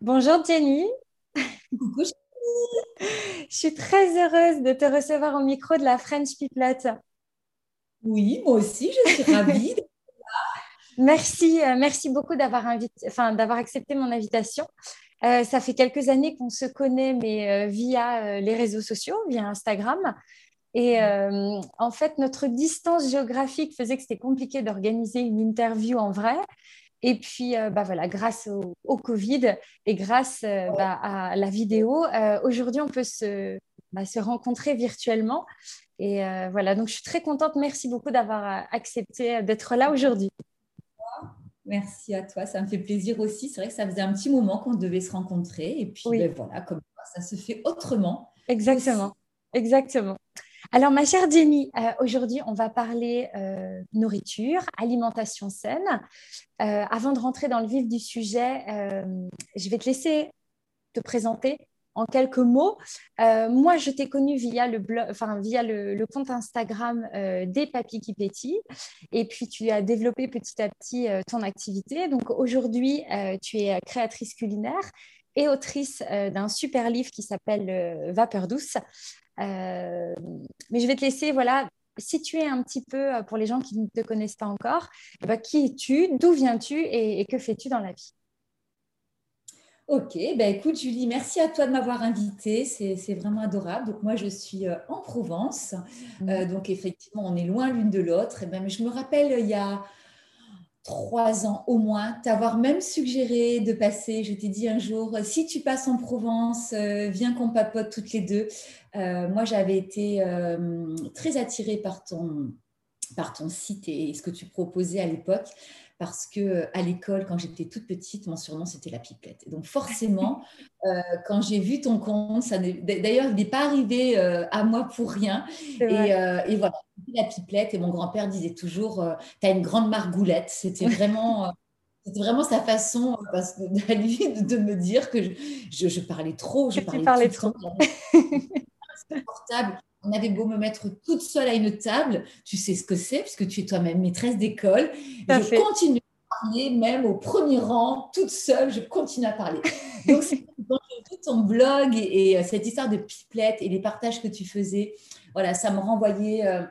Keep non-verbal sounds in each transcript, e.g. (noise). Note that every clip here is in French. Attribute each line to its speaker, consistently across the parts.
Speaker 1: Bonjour Jenny.
Speaker 2: Coucou.
Speaker 1: Je suis très heureuse de te recevoir au micro de la French Pipelette.
Speaker 2: Oui, moi aussi, je suis ravie. (laughs)
Speaker 1: merci, euh, merci beaucoup d'avoir enfin, accepté mon invitation. Euh, ça fait quelques années qu'on se connaît, mais euh, via les réseaux sociaux, via Instagram. Et en fait, notre distance géographique faisait que c'était compliqué d'organiser une interview en vrai. Et puis, euh, bah voilà, grâce au, Covid et grâce euh, bah, à la vidéo, euh, aujourd'hui, on peut se, bah, se, rencontrer virtuellement. Et voilà, donc je suis très contente. Merci beaucoup d'avoir accepté d'être là aujourd'hui.
Speaker 2: Merci à toi, ça me fait plaisir aussi. C'est vrai que ça faisait un petit moment qu'on devait se rencontrer. Et puis, ben voilà, comme ça, ça se fait autrement.
Speaker 1: Exactement, exactement. Alors, ma chère Jenny, euh, aujourd'hui, on va parler euh, nourriture, alimentation saine. Euh, avant de rentrer dans le vif du sujet, je vais te laisser te présenter en quelques mots. moi, je t'ai connue via le, enfin, via le, compte Instagram des Papis qui pétillent. Et puis, tu as développé petit à petit ton activité. Donc, aujourd'hui, tu es créatrice culinaire et autrice d'un super livre qui s'appelle Vapeur douce. Euh, mais je vais te laisser voilà, situer un petit peu euh, pour les gens qui ne te connaissent pas encore. Eh ben, qui es-tu D'où viens-tu et, que fais-tu dans la vie?
Speaker 2: Ok, ben écoute Julie, merci à toi de m'avoir invitée, c'est vraiment adorable. Donc moi je suis euh, en Provence, mmh. donc effectivement on est loin l'une de l'autre. Et ben, je me rappelle il y a trois ans au moins, t'avoir même suggéré de passer. Je t'ai dit un jour, si tu passes en Provence, euh, viens qu'on papote toutes les deux. Euh, moi, j'avais été euh, très attirée par ton, par ton site et ce que tu proposais à l'époque parce que à l'école, quand j'étais toute petite, mon surnom c'était la pipette. donc forcément, (laughs) euh, quand j'ai vu ton compte, ça d'ailleurs il n'est pas arrivé euh, à moi pour rien. Et, euh, et, voilà, la pipette. Et mon grand-père disait toujours, tu as une grande margoulette. C'était vraiment c'était vraiment sa façon parce que, lui de, me dire que je, je, parlais trop. Je
Speaker 1: parlais, trop.
Speaker 2: portable on avait beau me mettre toute seule à une table, tu sais ce que c'est, puisque tu es toi-même maîtresse d'école. Je continue à parler, même au premier rang, toute seule, je continue à parler. Donc, quand j'ai vu ton blog et, euh, cette histoire de pipelette et les partages que tu faisais, voilà, ça me renvoyait. Euh,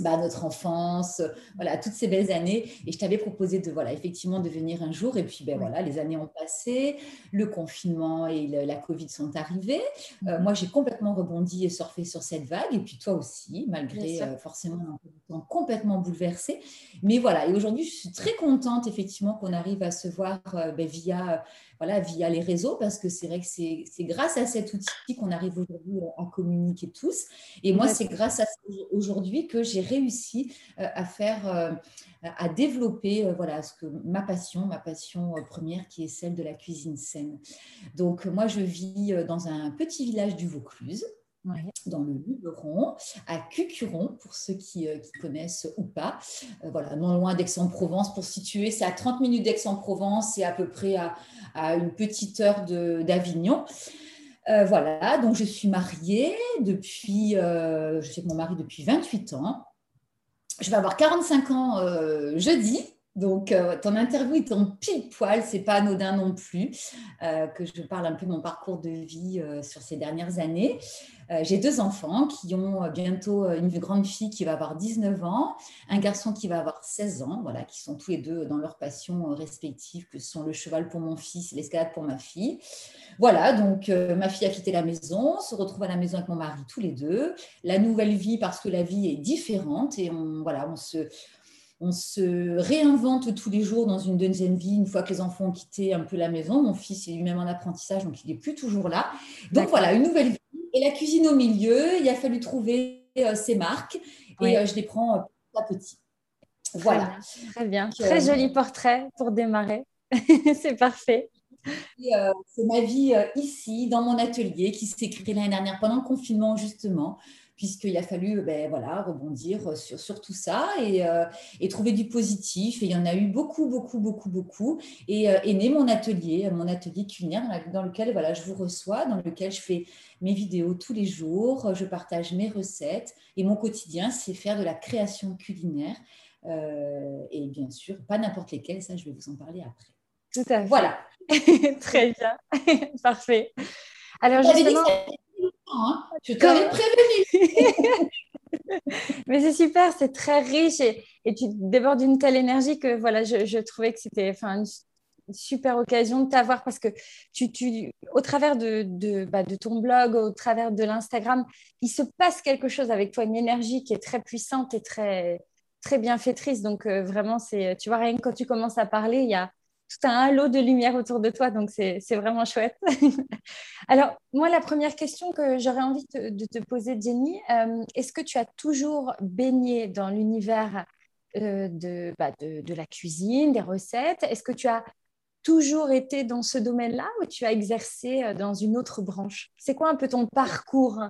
Speaker 2: bah, notre enfance, voilà, toutes ces belles années. Et je t'avais proposé de, voilà, effectivement, de venir un jour. Et puis, ben, voilà, les années ont passé, le confinement et la Covid sont arrivés. Euh, mhm. moi, j'ai complètement rebondi et surfé sur cette vague. Et puis, toi aussi, malgré euh, forcément un temps complètement bouleversé. Mais voilà, et aujourd'hui, je suis très contente, effectivement, qu'on arrive à se voir euh, ben, via voilà, via les réseaux, parce que c'est vrai que c'est grâce à cet outil qu'on arrive aujourd'hui à communiquer tous. Et moi, c'est grâce à ça aujourd'hui que j'ai réussi euh, à faire, euh, à développer euh, voilà, ce que, ma passion, ma passion première qui est celle de la cuisine saine. Donc, moi, je vis dans un petit village du Vaucluse dans le Luberon, à Cucuron, pour ceux qui, euh, connaissent ou pas. Euh, voilà, non loin d'Aix-en-Provence pour situer. C'est à 30 minutes d'Aix-en-Provence et à peu près à, une petite heure d'Avignon. Euh, voilà, donc je suis mariée depuis, je sais que mon mari depuis 28 ans. Je vais avoir 45 ans jeudi. Donc, ton interview est en pile poil, c'est pas anodin non plus, que je parle un peu de mon parcours de vie sur ces dernières années. Euh, j'ai deux enfants qui ont euh, bientôt euh, une grande fille qui va avoir 19 ans, un garçon qui va avoir 16 ans, voilà, qui sont tous les deux dans leurs passions respectives, que sont le cheval pour mon fils et l'escalade pour ma fille. Voilà, donc ma fille a quitté la maison, se retrouve à la maison avec mon mari tous les deux. La nouvelle vie, parce que la vie est différente et on, voilà, on se on se réinvente tous les jours dans une deuxième vie une fois que les enfants ont quitté un peu la maison. Mon fils est lui-même en apprentissage, donc il n'est plus toujours là. Donc voilà, une nouvelle vie et la cuisine au milieu, il a fallu trouver euh, ses marques et euh, je les prends euh, petit à petit.
Speaker 1: Voilà. Très bien. Très, joli portrait pour démarrer. (laughs) c'est parfait.
Speaker 2: c'est ma vie ici, dans mon atelier, qui s'est créée l'année dernière pendant le confinement, justement puisqu'il a fallu ben, voilà, rebondir sur, sur tout ça et, euh, et, trouver du positif. Et il y en a eu beaucoup, beaucoup, beaucoup, beaucoup. Et euh, est né mon atelier, mon atelier culinaire dans lequel voilà, je vous reçois, dans lequel je fais mes vidéos tous les jours, je partage mes recettes. Et mon quotidien, c'est faire de la création culinaire. Euh, et bien sûr, pas n'importe lesquelles, ça, je vais vous en parler après.
Speaker 1: Tout à fait.
Speaker 2: Voilà. (laughs)
Speaker 1: Très bien, (laughs) parfait. Alors justement,
Speaker 2: hein. je t'avais prévenu. (laughs)
Speaker 1: Mais c'est super, c'est très riche et, et tu débordes d'une telle énergie que voilà, je, je trouvais que c'était une super occasion de t'avoir parce que tu, tu, au travers de, de, bah, de, ton blog, au travers de l'Instagram, il se passe quelque chose avec toi, une énergie qui est très puissante et très, très bienfaitrice. Donc euh, vraiment, c'est, tu vois, rien que quand tu commences à parler, il y a tout un halo de lumière autour de toi, donc c'est vraiment chouette. (laughs) Alors, moi, la première question que j'aurais envie de te poser, Jenny, euh, est-ce que tu as toujours baigné dans l'univers euh, de, bah, de, de, la cuisine, des recettes? Est-ce que tu as toujours été dans ce domaine-là ou tu as exercé euh, dans une autre branche? C'est quoi un peu ton parcours?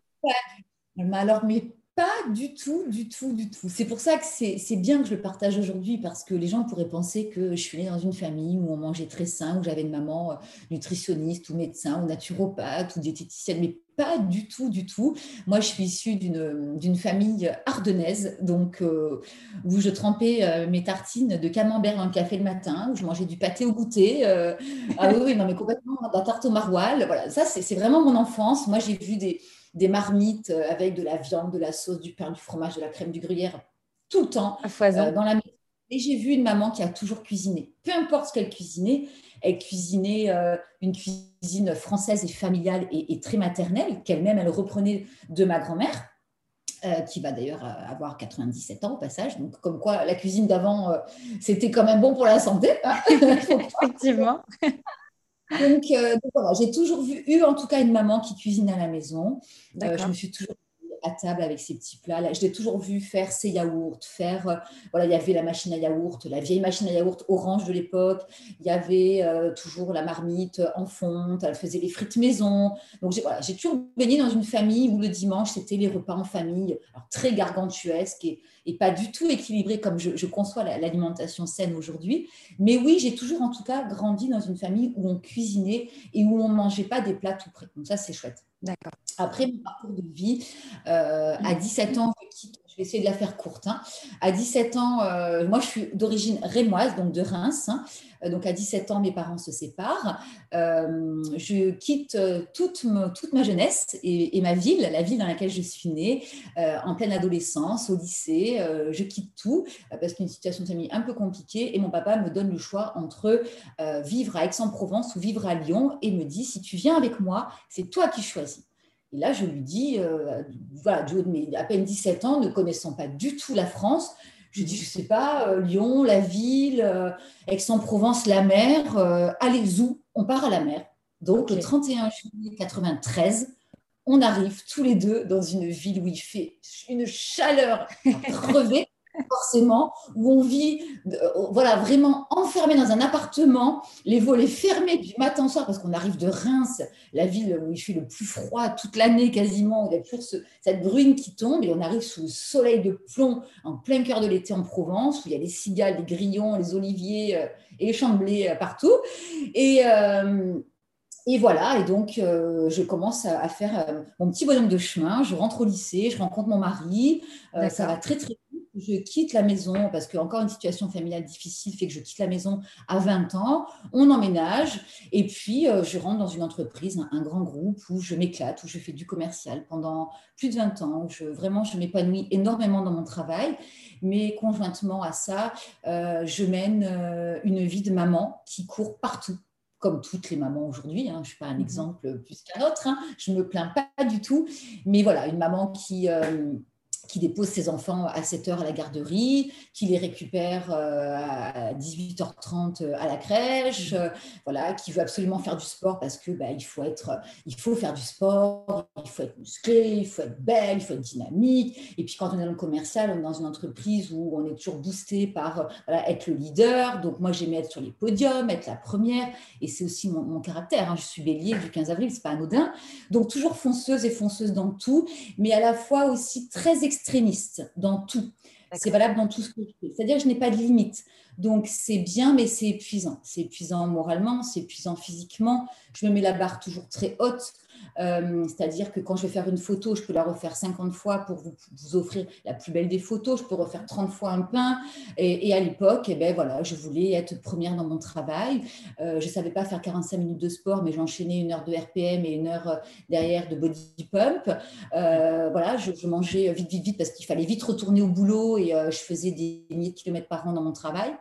Speaker 2: Alors, mes pas du tout, du tout, du tout. C'est pour ça que c'est bien que je le partage aujourd'hui parce que les gens pourraient penser que je suis née dans une famille où on mangeait très sain, où j'avais une maman euh, nutritionniste ou médecin ou naturopathe ou diététicienne, mais pas du tout, du tout. Moi, je suis issue d'une famille ardennaise, donc euh, où je trempais euh, mes tartines de camembert dans le café le matin, où je mangeais du pâté au goûter. ah oui, mais complètement, la tarte au maroilles. Voilà, ça, c'est vraiment mon enfance. Moi, j'ai vu des des marmites euh, avec de la viande, de la sauce, du pain, du fromage, de la crème, du gruyère, tout le temps
Speaker 1: euh,
Speaker 2: dans la maison. Et j'ai vu une maman qui a toujours cuisiné. Peu importe ce qu'elle cuisinait, elle cuisinait euh, une cuisine française et familiale et, très maternelle, qu'elle-même, elle reprenait de ma grand-mère. qui va d'ailleurs avoir 97 ans au passage. Donc, comme quoi, la cuisine d'avant, c'était quand même bon pour la santé.
Speaker 1: Hein. (laughs) (laughs)
Speaker 2: Euh, donc, voilà, j'ai toujours vu, eu en tout cas une maman qui cuisine à la maison. Euh, je me suis toujours à table avec ses petits plats. Là, je l'ai toujours vu faire ses yaourts, faire. Euh, voilà, il y avait la machine à yaourt, la vieille machine à yaourt orange de l'époque. Il y avait toujours la marmite en fonte. Elle faisait les frites maison. Donc j'ai toujours baigné dans une famille où le dimanche c'était les repas en famille, alors très gargantuesques et, pas du tout équilibré comme je, conçois l'alimentation saine aujourd'hui. Mais oui, j'ai toujours en tout cas grandi dans une famille où on cuisinait et où on ne mangeait pas des plats tout prêts. Donc ça, c'est chouette.
Speaker 1: D'accord.
Speaker 2: Après mon parcours de vie, euh, à 17 ans, je vais essayer de la faire courte. Hein. À 17 ans, euh, moi je suis d'origine rémoise, donc de Reims. Hein. Euh, donc à 17 ans, mes parents se séparent. Euh, je quitte toute, toute ma jeunesse et, ma ville, la ville dans laquelle je suis née, en pleine adolescence, au lycée. je quitte tout parce qu'une situation de famille un peu compliquée et mon papa me donne le choix entre vivre à Aix-en-Provence ou vivre à Lyon et me dit si tu viens avec moi, c'est toi qui choisis. Et là, je lui dis, voilà, du haut de mes à peine 17 ans, ne connaissant pas du tout la France, je dis, je sais pas, euh, Lyon, la ville, euh, Aix-en-Provence, la mer, euh, allez où On part à la mer. Donc, le 31 juillet 93, on arrive tous les deux dans une ville où il fait une chaleur (laughs) crevée forcément, où on vit euh, voilà, vraiment enfermé dans un appartement, les volets fermés du matin au soir, parce qu'on arrive de Reims, la ville où il fait le plus froid toute l'année quasiment, où il y a toujours cette bruine qui tombe, et on arrive sous le soleil de plomb en plein cœur de l'été en Provence, où il y a les cigales, les grillons, les oliviers euh, et les blé euh, partout. Et, et voilà, et donc je commence à, faire mon petit bonhomme de chemin. Je rentre au lycée, je rencontre mon mari. ça va très très je quitte la maison parce qu'encore une situation familiale difficile fait que je quitte la maison à 20 ans. On emménage et puis euh, je rentre dans une entreprise, un, grand groupe où je m'éclate, où je fais du commercial pendant plus de 20 ans. Où je, vraiment, je m'épanouis énormément dans mon travail. Mais conjointement à ça, euh, je mène euh, une vie de maman qui court partout comme toutes les mamans aujourd'hui. Hein. je ne suis pas un mmh exemple plus qu'un autre. Hein. je ne me plains pas du tout. Mais voilà, une maman qui, qui dépose ses enfants à 7 heures à la garderie, qui les récupère euh, à 18h30 euh, à la crèche, euh, voilà, qui veut absolument faire du sport parce que bah, il faut être, il faut faire du sport, il faut être musclé, il faut être belle, il faut être dynamique. Et puis quand on est dans le commercial, on est dans une entreprise où on est toujours boosté par être le leader. Donc moi j'aime être sur les podiums, être la première, et c'est aussi mon, caractère. Hein. Je suis bélier du 15 avril, c'est pas anodin. Donc toujours fonceuse et fonceuse dans tout, mais à la fois aussi très extrêmement extrémiste dans tout. C'est valable dans tout ce que je fais. C'est-à-dire que je n'ai pas de limite. Donc c'est bien, mais c'est épuisant. C'est épuisant moralement, c'est épuisant physiquement. Je me mets la barre toujours très haute. Euh, c'est-à-dire que quand je vais faire une photo, je peux la refaire 50 fois pour vous, offrir la plus belle des photos. Je peux refaire 30 fois un pain. Et, à l'époque, eh ben, voilà, je voulais être première dans mon travail. Euh, je ne savais pas faire 45 minutes de sport, mais j'enchaînais une heure de RPM et une heure derrière de body pump. voilà, je, je, mangeais vite, vite, vite parce qu'il fallait vite retourner au boulot et je faisais des milliers de kilomètres par an dans mon travail.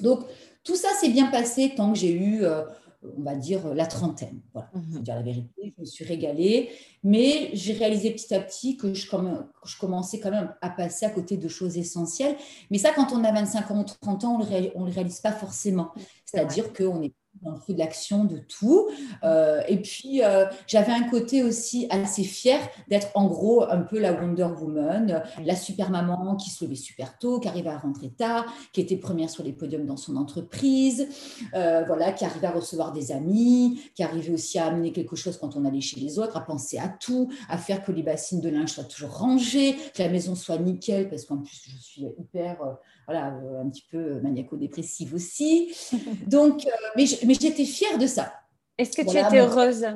Speaker 2: Donc, tout ça s'est bien passé tant que j'ai eu, euh, on va dire, la trentaine. Voilà, mhm. dire la vérité, je me suis régalée. Mais j'ai réalisé petit à petit que je, je, commençais quand même à passer à côté de choses essentielles. Mais ça, quand on a 25 ans ou 30 ans, on ne le, réalise pas forcément. C'est-à-dire qu'on est dans le feu de l'action, de tout. Euh, et puis, euh, j'avais un côté aussi assez fier d'être en gros un peu la Wonder Woman, la super maman qui se levait super tôt, qui arrivait à rentrer tard, qui était première sur les podiums dans son entreprise, euh, voilà, qui arrivait à recevoir des amis, qui arrivait aussi à amener quelque chose quand on allait chez les autres, à penser à tout, à faire que les bassines de linge soient toujours rangées, que la maison soit nickel, parce qu'en plus, je suis hyper voilà, euh, un petit peu maniaco-dépressive aussi. (laughs) Donc, euh, mais j'étais fière de ça.
Speaker 1: Est-ce que tu étais heureuse?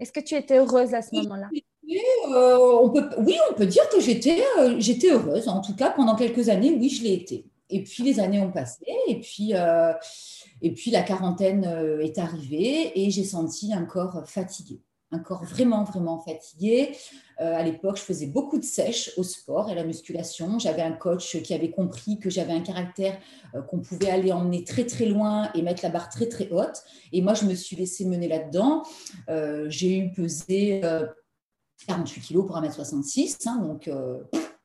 Speaker 1: Est-ce que tu étais heureuse à ce moment-là?
Speaker 2: euh, on peut, Oui, on peut dire que j'étais j'étais heureuse. En tout cas, pendant quelques années, oui, je l'ai été. Et puis les années ont passé, et puis, et puis la quarantaine est arrivée, et j'ai senti un corps fatigué un corps vraiment, vraiment fatigué. Euh, à l'époque, je faisais beaucoup de sèche au sport et à la musculation. J'avais un coach qui avait compris que j'avais un caractère euh, qu'on pouvait aller emmener très, très loin et mettre la barre très, très haute. Et moi, je me suis laissée mener là-dedans. Euh, j'ai eu pesé 48 kilos pour 1m66. Hein, donc,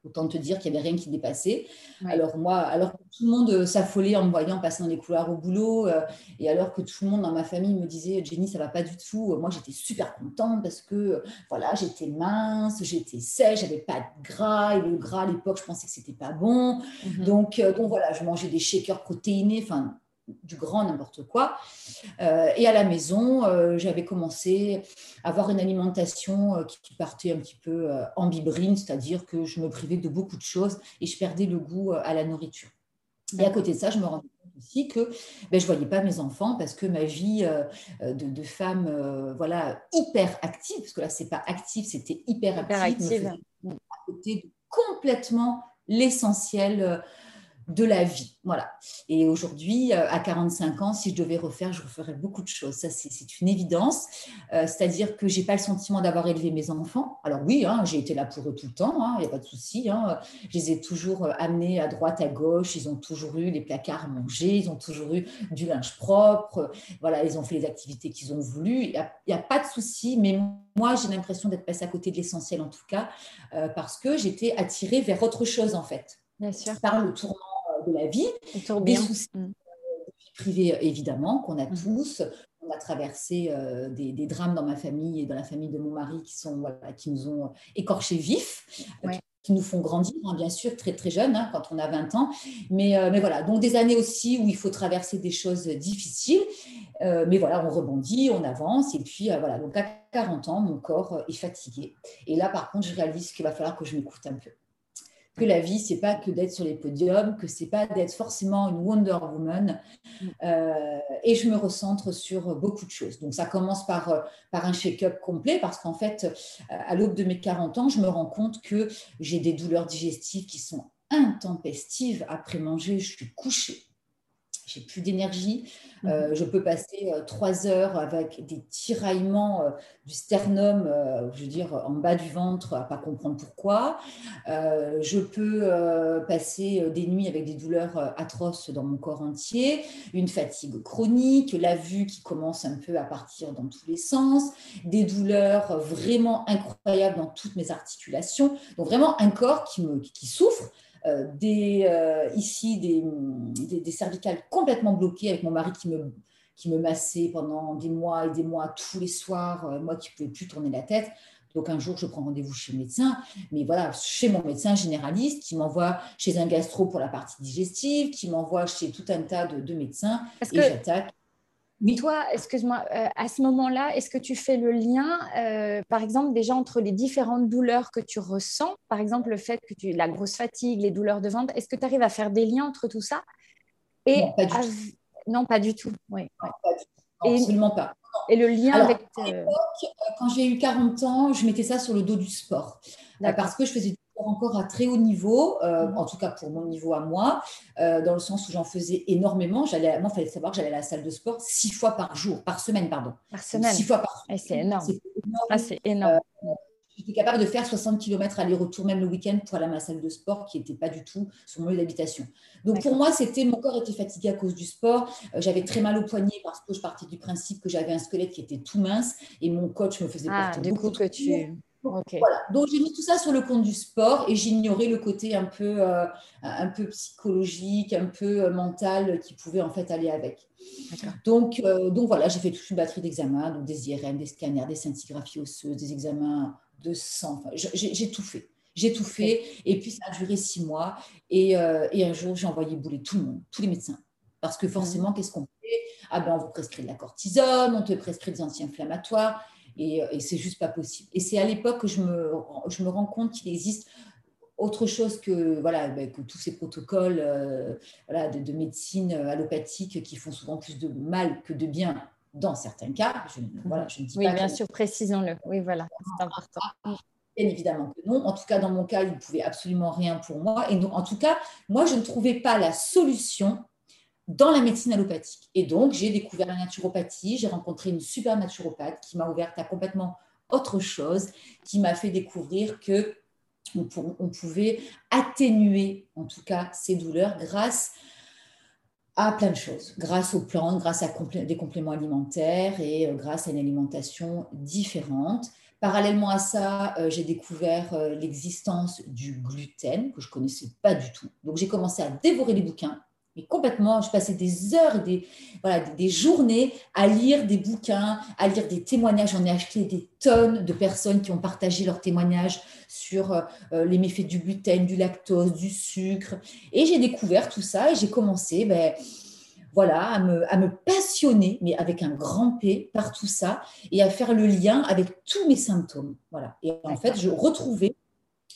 Speaker 2: Autant te dire qu'il n'y avait rien qui dépassait. Alors moi, alors que tout le monde s'affolait en me voyant passer dans les couloirs au boulot, euh, et alors que tout le monde dans ma famille me disait Jenny, ça va pas du tout. Moi, j'étais super contente parce que voilà, j'étais mince, j'étais sèche, j'avais pas de gras, et le gras à l'époque, je pensais que c'était pas bon. Mhm. Donc, euh, donc voilà, je mangeais des shakers protéinés. Enfin, du grand n'importe quoi. Euh, et à la maison, euh, j'avais commencé à avoir une alimentation euh, qui, partait un petit peu en bibrine, c'est-à-dire que je me privais de beaucoup de choses et je perdais le goût à la nourriture. Et à côté de ça, je me rendais compte aussi que ben, je ne voyais pas mes enfants parce que ma vie de, femme voilà, hyper active, parce que là, ce n'est pas active, c'était hyper, active, à côté de complètement l'essentiel de la vie. Voilà. Et aujourd'hui, euh, à 45 ans, si je devais refaire, je referais beaucoup de choses. Ça, c'est une évidence. Euh, c'est-à-dire que j'ai pas le sentiment d'avoir élevé mes enfants. Alors oui, hein, j'ai été là pour eux tout le temps, il hein, n'y a pas de souci. Hein. Je les ai toujours euh, amenés à droite, à gauche. Ils ont toujours eu les placards à manger, ils ont toujours eu du linge propre. Voilà, ils ont fait les activités qu'ils ont voulu. Il n'y a, pas de souci, mais moi, j'ai l'impression d'être passée à côté de l'essentiel en tout cas, parce que j'étais attirée vers autre chose en fait.
Speaker 1: Bien sûr.
Speaker 2: Par le tournant de la vie, des soucis mm. privés évidemment qu'on a mm. tous. On a traversé euh, des, drames dans ma famille et dans la famille de mon mari qui, sont, voilà, qui nous ont écorchés vifs, euh, qui nous font grandir, hein, bien sûr, très très jeunes, hein, quand on a 20 ans. Mais, euh, mais voilà, donc des années aussi où il faut traverser des choses difficiles. mais voilà, on rebondit, on avance. Et puis voilà, donc à 40 ans, mon corps est fatigué. Et là, par contre, je réalise qu'il va falloir que je m'écoute un peu que la vie, c'est pas que d'être sur les podiums, que c'est pas d'être forcément une Wonder Woman. Mm. Euh, et je me recentre sur beaucoup de choses. Donc ça commence par, euh, par un shake-up complet parce qu'en fait, euh, à l'aube de mes 40 ans, je me rends compte que j'ai des douleurs digestives qui sont intempestives. Après manger, je suis couchée j'ai plus d'énergie. Mhm. Euh, je peux passer euh, trois heures avec des tiraillements euh, du sternum, je veux dire, en bas du ventre, à pas comprendre pourquoi. je peux passer des nuits avec des douleurs atroces dans mon corps entier, une fatigue chronique, la vue qui commence un peu à partir dans tous les sens, des douleurs vraiment incroyables dans toutes mes articulations. Donc vraiment un corps qui, me, qui souffre des, euh, ici des, des, cervicales complètement bloquées avec mon mari qui me, qui me massait pendant des mois et des mois tous les soirs, euh, moi qui ne pouvais plus tourner la tête. Donc un jour, je prends rendez-vous chez le médecin, mais voilà, chez mon médecin généraliste qui m'envoie chez un gastro pour la partie digestive, qui m'envoie chez tout un tas de, de médecins, et j'attaque
Speaker 1: mais Toi, excuse-moi, euh, à ce moment-là, est-ce que tu fais le lien, euh, par exemple, déjà entre les différentes douleurs que tu ressens, par exemple le fait que tu la grosse fatigue, les douleurs de ventre, est-ce que tu arrives à faire des liens entre tout ça?
Speaker 2: Et non, pas du tout.
Speaker 1: Non, pas du tout. Oui,
Speaker 2: absolument pas.
Speaker 1: Et le lien avec.
Speaker 2: À l'époque, euh, quand j'ai eu 40 ans, je mettais ça sur le dos du sport. parce que je faisais du sport encore à très haut niveau, mhm. en tout cas pour mon niveau à moi, dans le sens où j'en faisais énormément. J'allais, moi, il fallait savoir que j'allais à la salle de sport six fois par jour, par semaine, pardon.
Speaker 1: Par semaine.
Speaker 2: Six fois par
Speaker 1: semaine. c'est énorme. Ah, c'est énorme
Speaker 2: j'étais capable de faire 60 km aller-retour, même le week-end, pour aller à ma salle de sport qui n'était pas du tout sur mon lieu d'habitation. Donc pour moi, c'était mon corps était fatigué à cause du sport. Euh, j'avais très mal au poignet parce que je partais du principe que j'avais un squelette qui était tout mince et mon coach me faisait
Speaker 1: ah,
Speaker 2: porter
Speaker 1: du coup que tu
Speaker 2: Voilà. Donc j'ai mis tout ça sur le compte du sport et j'ignorais le côté un peu, euh, un peu psychologique, un peu euh, mental qui pouvait en fait aller avec. Donc, donc voilà, j'ai fait toute une batterie d'examens, donc des IRM, des scanners, des scintigraphies osseuses, des examens de sang. j'ai tout fait. J'ai tout fait. Et puis, ça a duré six mois. Et, euh, et un jour, j'ai envoyé bouler tout le monde, tous les médecins. Parce que forcément, mmh. qu'est-ce qu'on fait? Ah ben, on vous prescrit de la cortisone, on te prescrit des anti-inflammatoires. Et, et c'est juste pas possible. Et c'est à l'époque que je me, je me rends compte qu'il existe autre chose que, voilà, ben, que tous ces protocoles euh, voilà, de, de, médecine allopathique qui font souvent plus de mal que de bien dans certains cas. Je, voilà, je
Speaker 1: ne dis oui, bien sûr, précisons-le. Oui, voilà, c'est important.
Speaker 2: Bien évidemment que non. En tout cas, dans mon cas, il ne pouvait absolument rien pour moi. Et donc, en tout cas, moi, je ne trouvais pas la solution dans la médecine allopathique. Et donc, j'ai découvert la naturopathie. J'ai rencontré une super naturopathe qui m'a ouverte à complètement autre chose, qui m'a fait découvrir que on, pouvait atténuer, en tout cas, ces douleurs grâce à plein de choses, grâce aux plantes, grâce à des compléments alimentaires et euh, grâce à une alimentation différente. Parallèlement à ça, euh, j'ai découvert euh, l'existence du gluten que je connaissais pas du tout. Donc j'ai commencé à dévorer les bouquins mais complètement, je passais des heures, des, voilà, des, journées à lire des bouquins, à lire des témoignages. J'en ai acheté des tonnes de personnes qui ont partagé leurs témoignages sur euh, euh, les méfaits du gluten, du lactose, du sucre. Et j'ai découvert tout ça et j'ai commencé ben, voilà, à me, à me passionner, mais avec un grand P, par tout ça et à faire le lien avec tous mes symptômes. Voilà. Et en fait, je retrouvais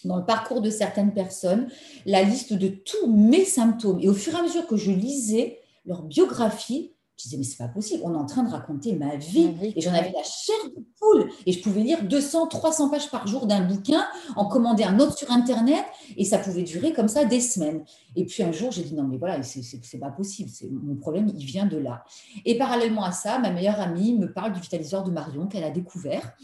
Speaker 2: dans le parcours de certaines personnes la liste de tous mes symptômes. Et au fur et à mesure que je lisais leur biographie, je disais, mais c'est pas possible, on est en train de raconter ma vie. Et j'en avais la chair de poule. Et je pouvais lire 200, 300 pages par jour d'un bouquin, en commander un autre sur Internet, et ça pouvait durer comme ça des semaines. Et puis un jour, j'ai dit, non, mais voilà, c'est pas possible, mon problème, il vient de là. Et parallèlement à ça, ma meilleure amie me parle du vitaliseur de Marion qu'elle a découvert.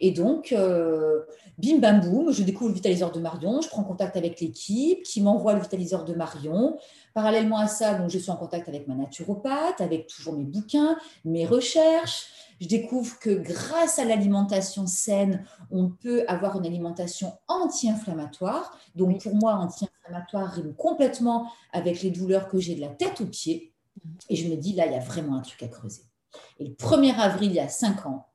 Speaker 2: Et donc, euh, bim bam boum, je découvre le vitaliseur de Marion, je prends contact avec l'équipe qui m'envoie le vitaliseur de Marion. Parallèlement à ça, donc, je suis en contact avec ma naturopathe, avec toujours mes bouquins, mes recherches. Je découvre que grâce à l'alimentation saine, on peut avoir une alimentation anti-inflammatoire. Donc pour moi, anti-inflammatoire rime complètement avec les douleurs que j'ai de la tête aux pieds. Et je me dis, là, il y a vraiment un truc à creuser. Et le 1er avril, il y a 5 ans,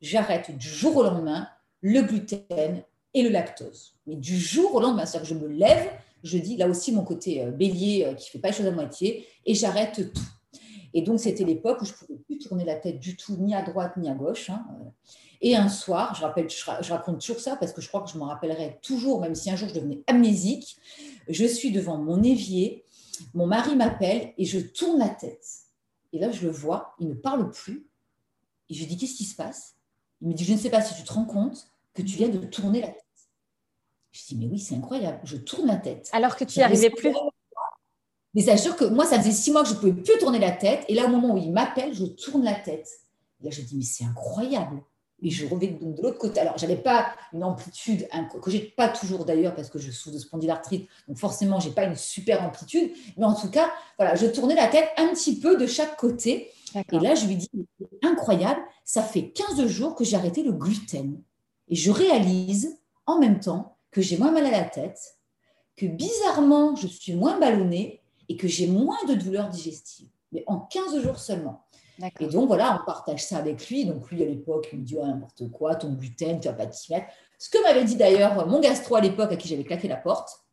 Speaker 2: j'arrête du jour au lendemain le gluten et le lactose. Mais du jour au lendemain, c'est-à-dire que je me lève, je dis là aussi mon côté euh, bélier euh, qui fait pas les choses à moitié et j'arrête tout. Et donc c'était l'époque où je pouvais plus tourner la tête du tout, ni à droite ni à gauche. Hein. Et un soir, je, rappelle, je raconte toujours ça parce que je crois que je m'en rappellerai toujours, même si un jour je devenais amnésique. Je suis devant mon évier, mon mari m'appelle et je tourne la tête. Et là, je le vois, il ne parle plus. Et je lui dis Qu'est-ce qui se passe? Il me dit Je ne sais pas si tu te rends compte que tu viens de tourner la tête. Je dis, mais oui, c'est incroyable. Je tourne la tête.
Speaker 1: Alors que tu n'y arrivais plus.
Speaker 2: Mais ça sûr que moi, ça faisait six mois que je ne pouvais plus tourner la tête. Et là, au moment où il m'appelle, je tourne la tête. Et là, je dis, mais c'est incroyable. Et je reviens de l'autre côté. Alors, je n'avais pas une amplitude, que je n'ai pas toujours d'ailleurs, parce que je souffre de spondylarthrite. Donc, forcément, je n'ai pas une super amplitude. Mais en tout cas, voilà, je tournais la tête un petit peu de chaque côté. Et là, je lui dis, incroyable, ça fait 15 jours que j'ai arrêté le gluten. Et je réalise en même temps que j'ai moins mal à la tête, que bizarrement, je suis moins ballonnée et que j'ai moins de douleurs digestives. Mais en 15 jours seulement. Et donc, voilà, on partage ça avec lui. Donc, lui, à l'époque, il me dit oh, n'importe quoi, ton gluten, tu vas pas t'y mettre. Ce que m'avait dit d'ailleurs mon gastro à l'époque, à qui j'avais claqué la porte,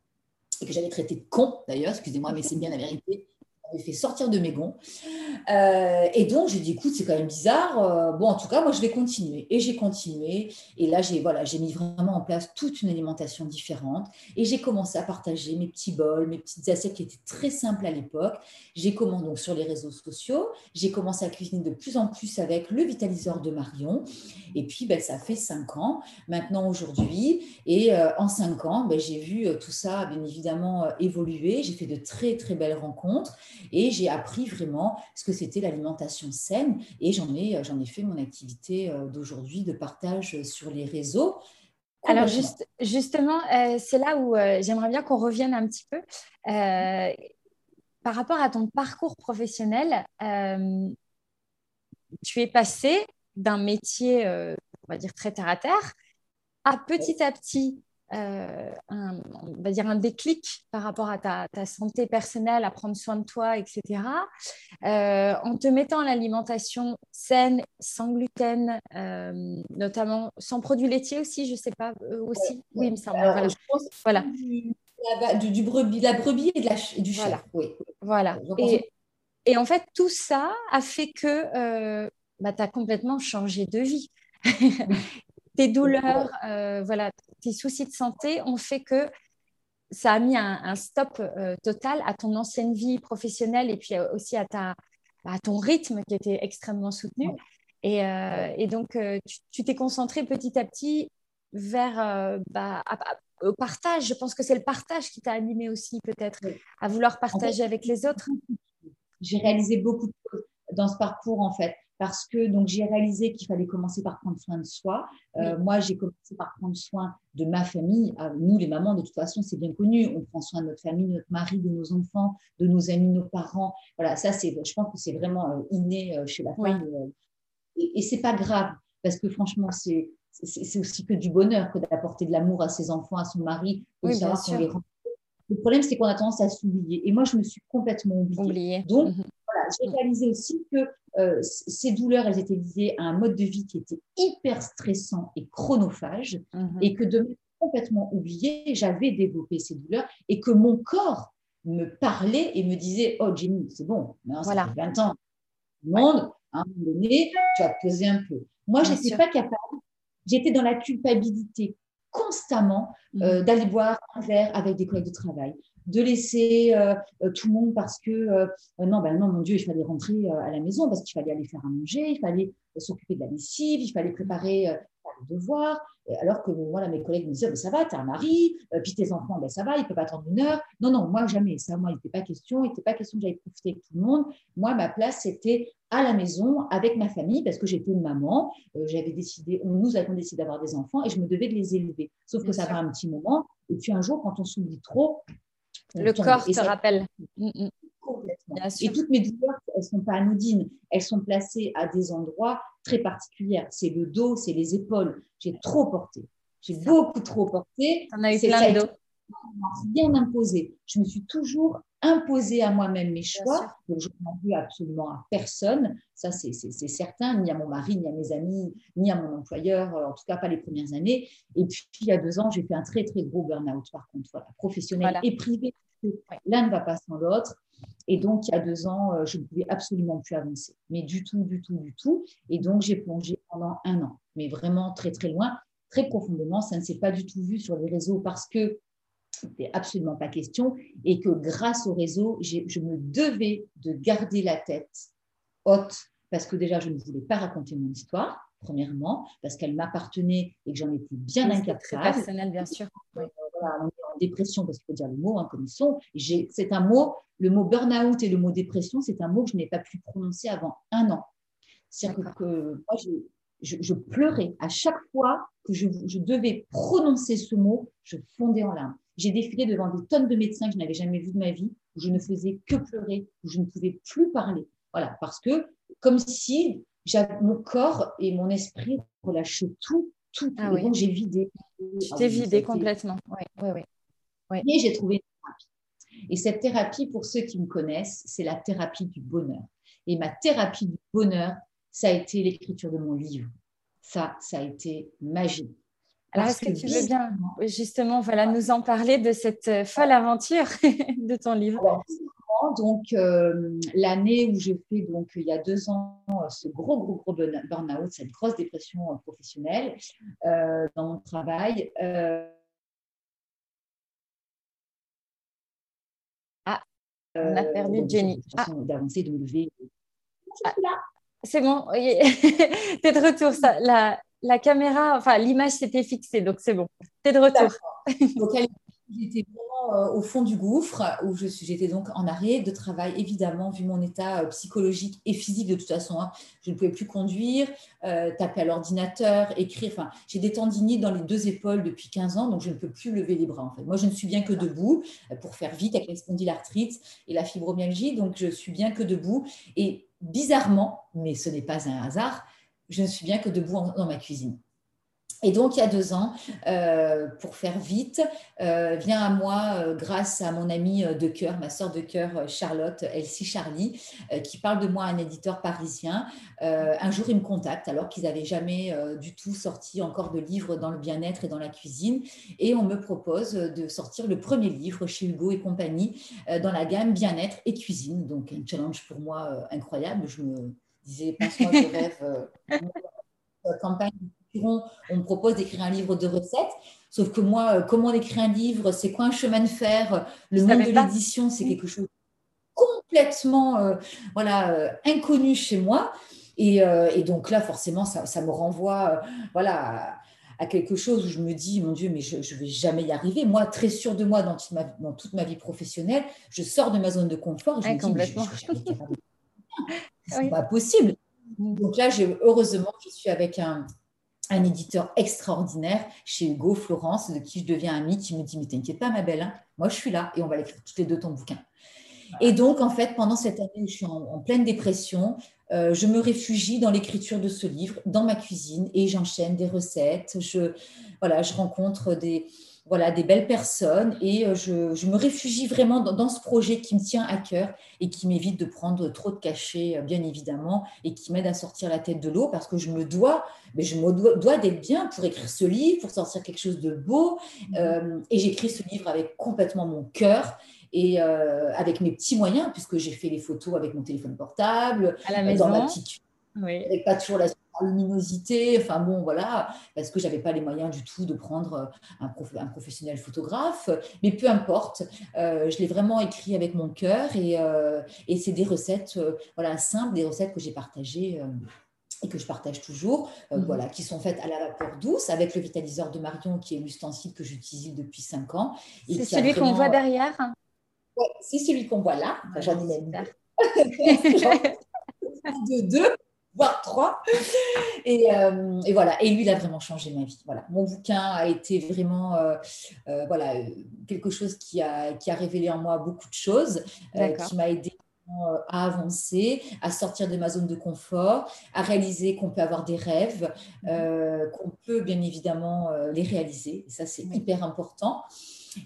Speaker 2: et que j'avais traité de con d'ailleurs, excusez-moi, mais c'est bien la vérité. Fait sortir de mes gonds. Euh, et donc, j'ai dit, écoute, c'est quand même bizarre. Euh, bon, en tout cas, moi, je vais continuer. Et j'ai continué. Et là, j'ai voilà, mis vraiment en place toute une alimentation différente. Et j'ai commencé à partager mes petits bols, mes petites assiettes qui étaient très simples à l'époque. J'ai commencé donc sur les réseaux sociaux. J'ai commencé à cuisiner de plus en plus avec le vitaliseur de Marion. Et puis, ben, ça fait cinq ans maintenant aujourd'hui. Et euh, en cinq ans, ben, j'ai vu tout ça, bien évidemment, évoluer. J'ai fait de très, très belles rencontres. Et j'ai appris vraiment ce que c'était l'alimentation saine. Et j'en ai, j'en ai fait mon activité euh, d'aujourd'hui de partage sur les réseaux.
Speaker 1: Alors juste, justement, euh, c'est là où euh, j'aimerais bien qu'on revienne un petit peu. par rapport à ton parcours professionnel, tu es passé d'un métier, on va dire, très terre à terre, à petit à petit euh, un, on va dire un déclic par rapport à ta, santé personnelle, à prendre soin de toi, etc. Euh, en te mettant à l'alimentation saine, sans gluten, euh, notamment sans produits laitiers aussi, je ne sais pas, aussi. Oui, il me semble. voilà. Je pense
Speaker 2: voilà. Du, du, brebis, la brebis et, de la, du
Speaker 1: voilà. Oui. Voilà. Et, et, en fait, tout ça a fait que bah, tu as complètement changé de vie. (laughs) tes douleurs, voilà, tes soucis de santé ont fait que ça a mis un, stop euh, total à ton ancienne vie professionnelle et puis euh, aussi à, ta, à ton rythme qui était extrêmement soutenu. Et, euh, donc, tu t'es concentré petit à petit vers bah, au partage. Je pense que c'est le partage qui t'a animé aussi, peut-être, à vouloir partager avec les autres.
Speaker 2: J'ai réalisé beaucoup de choses dans ce parcours, en fait parce que donc j'ai réalisé qu'il fallait commencer par prendre soin de soi. Euh, moi, j'ai commencé par prendre soin de ma famille. Euh, nous, les mamans, de toute façon, c'est bien connu. On prend soin de notre famille, de notre mari, de nos enfants, de nos amis, nos parents. Voilà, ça, c'est, je pense que c'est vraiment euh, inné chez la femme. Et, et c'est pas grave, parce que franchement, c'est, c'est, aussi que du bonheur que d'apporter de l'amour à ses enfants, à son mari, de savoir qu'on les rend le problème, c'est qu'on a tendance à s'oublier. Et moi, je me suis complètement oubliée. Donc, mhm. J'ai réalisé aussi que euh, ces douleurs, elles étaient liées à un mode de vie qui était hyper stressant et chronophage, mhm. et que de me complètement oublié, j'avais développé ces douleurs, et que mon corps me parlait et me disait Oh, Jenny, c'est bon, ça voilà. fait 20 ans, le monde, à un moment donné, tu vas te poser un peu. Moi, je n'étais pas capable, j'étais dans la culpabilité constamment euh, mhm. d'aller boire un verre avec des collègues de travail, de laisser euh, euh, tout le monde parce que non, ben non, mon Dieu, il fallait rentrer à la maison parce qu'il fallait aller faire à manger, il fallait s'occuper de la lessive, il fallait préparer les devoirs. Alors que voilà, mes collègues me disaient, ben, ça va, tu as un mari, puis tes enfants, ben, ça va, ils peuvent attendre une heure. Non, non, moi jamais. Ça, moi, il n'était pas question. Il n'était pas question que j'aille profiter avec tout le monde. Moi, ma place, c'était à la maison avec ma famille parce que j'étais une maman. Euh, j'avais décidé, nous avons décidé d'avoir des enfants et je me devais de les élever. Sauf que ça va un petit moment. Et puis un jour, quand on s'oublie trop,
Speaker 1: le corps te rappelle.
Speaker 2: Mm, mm. Complètement. Et toutes mes douleurs, elles ne sont pas anodines. Elles sont placées à des endroits très particuliers. C'est le dos, c'est les épaules. J'ai trop porté. J'ai beaucoup trop porté.
Speaker 1: On a eu plein de dos.
Speaker 2: Rien imposé. Je me suis toujours imposer à moi-même mes choix. Donc, je n'en veux absolument à personne. Ça, c'est certain, ni à mon mari, ni à mes amis, ni à mon employeur, euh, en tout cas pas les premières années. Et puis, il y a deux ans, j'ai fait un très, très gros burn-out, par contre, voilà, professionnel et privé. L'un ne va pas sans l'autre. Et donc, il y a deux ans, euh, je ne pouvais absolument plus avancer. Mais du tout, du tout, du tout. Et donc, j'ai plongé pendant un an. Mais vraiment très, très loin, très profondément. Ça ne s'est pas du tout vu sur les réseaux parce que n'était absolument pas question, et que grâce au réseau, je me devais de garder la tête haute, parce que déjà, je ne voulais pas raconter mon histoire, premièrement, parce qu'elle m'appartenait et que j'en étais bien incapable.
Speaker 1: personnel, bien sûr.
Speaker 2: on est en dépression, parce qu'il faut dire les mots hein, comme ils sont. C'est un mot, le mot burn-out et le mot dépression, c'est un mot que je n'ai pas pu prononcer avant un an. C'est-à-dire que, moi, je, pleurais à chaque fois que je, je devais prononcer ce mot, je fondais en larmes. J'ai défilé devant des tonnes de médecins que je n'avais jamais vus de ma vie, où je ne faisais que pleurer, où je ne pouvais plus parler. Voilà, parce que comme si mon corps et mon esprit relâchaient tout, tout. Ah donc j'ai vidé.
Speaker 1: Tu t'es vidé complètement. Oui, oui,
Speaker 2: oui. Et j'ai trouvé une thérapie. Et cette thérapie, pour ceux qui me connaissent, c'est la thérapie du bonheur. Et ma thérapie du bonheur, ça a été l'écriture de mon livre. Ça, ça a été magique.
Speaker 1: Alors, est-ce que, tu veux bien justement voilà, nous en parler de cette euh, folle aventure (laughs) de ton livre
Speaker 2: donc euh, l'année où j'ai fait, donc il y a deux ans, ce gros, gros, gros burn-out, cette grosse dépression professionnelle dans mon travail.
Speaker 1: ah, on a perdu Jenny.
Speaker 2: Ah. D'avancer, de me lever. Ah,
Speaker 1: c'est bon, (laughs) t'es de retour. Ça, la, la caméra, enfin l'image s'était fixée, donc c'est bon. T'es de retour.
Speaker 2: donc j'étais euh, au fond du gouffre, où je suis, j'étais donc en arrêt de travail, évidemment, vu mon état euh, psychologique et physique de toute façon. Hein. je ne pouvais plus conduire, euh, taper à l'ordinateur, écrire. Enfin, j'ai des tendinites dans les deux épaules depuis 15 ans, donc je ne peux plus lever les bras. En fait. Moi, je ne suis bien que debout, pour faire vite avec la spondylarthrite et la fibromyalgie, donc je suis bien que debout. Et bizarrement, mais ce n'est pas un hasard, je ne suis bien que debout dans ma cuisine. Et donc, il y a deux ans, euh, pour faire vite, euh, vient à moi, euh, grâce à mon amie de cœur, ma soeur de cœur, Charlotte, Elsie Charlie, qui parle de moi à un éditeur parisien. un jour, il me contacte, alors qu'ils n'avaient jamais du tout sorti encore de livres dans le bien-être et dans la cuisine. Et on me propose de sortir le premier livre chez Hugo et compagnie dans la gamme bien-être et cuisine. Donc, un challenge pour moi incroyable. Je me disais, pense-moi, je rêve. campagne on me propose d'écrire un livre de recettes. Sauf que moi, euh, comment écrire un livre? C'est quoi un chemin de fer? Le monde de l'édition, c'est quelque chose complètement euh, voilà, euh, inconnu chez moi. Et, donc là, forcément, ça, me renvoie voilà, à, quelque chose où je me dis, mon Dieu, mais je ne vais jamais y arriver. Moi, très sûre de moi dans toute, ma, dans toute ma vie professionnelle, je sors de ma zone de confort. Je me complètement. C'est pas possible. Donc là, heureusement, je suis avec un, un éditeur extraordinaire chez Hugo, Florence, de qui je deviens amie, qui me dit Mais t'inquiète pas, ma belle, hein, moi je suis là et on va l'écrire toutes les deux ton bouquin. Et donc, en fait, pendant cette année où je suis en, pleine dépression, euh, je me réfugie dans l'écriture de ce livre, dans ma cuisine, et j'enchaîne des recettes. Je, voilà, je rencontre des, voilà, des belles personnes et euh, je, me réfugie vraiment dans, ce projet qui me tient à cœur et qui m'évite de prendre trop de cachets, euh, bien évidemment, et qui m'aide à sortir la tête de l'eau parce que je me dois, mais je me dois, d'être bien pour écrire ce livre, pour sortir quelque chose de beau. Mmh. Euh, et j'écris ce livre avec complètement mon cœur et avec mes petits moyens, puisque j'ai fait les photos avec mon téléphone portable,
Speaker 1: à la maison.
Speaker 2: dans ma petite oui. avec pas toujours la luminosité, enfin bon, voilà, parce que j'avais pas les moyens du tout de prendre euh, un, un professionnel photographe, mais peu importe, euh, je l'ai vraiment écrit avec mon cœur et, euh, et c'est des recettes, voilà, simples, des recettes que j'ai partagées et que je partage toujours, mhm. voilà, qui sont faites à la vapeur douce avec le vitaliseur de Marion, qui est l'ustensile que j'utilise depuis 5 ans.
Speaker 1: C'est celui qu'on voit derrière
Speaker 2: ouais, C'est celui qu'on voit là. J'en ai même (laughs) deux. deux voire trois. (laughs) Et, euh, et, voilà. Et lui, il a vraiment changé ma vie. Voilà. Mon bouquin a été vraiment euh, euh, voilà, quelque chose qui a, qui a révélé en moi beaucoup de choses, qui m'a aidé à avancer, à sortir de ma zone de confort, à réaliser qu'on peut avoir des rêves, mhm. qu'on peut bien évidemment les réaliser. Et ça, c'est hyper important.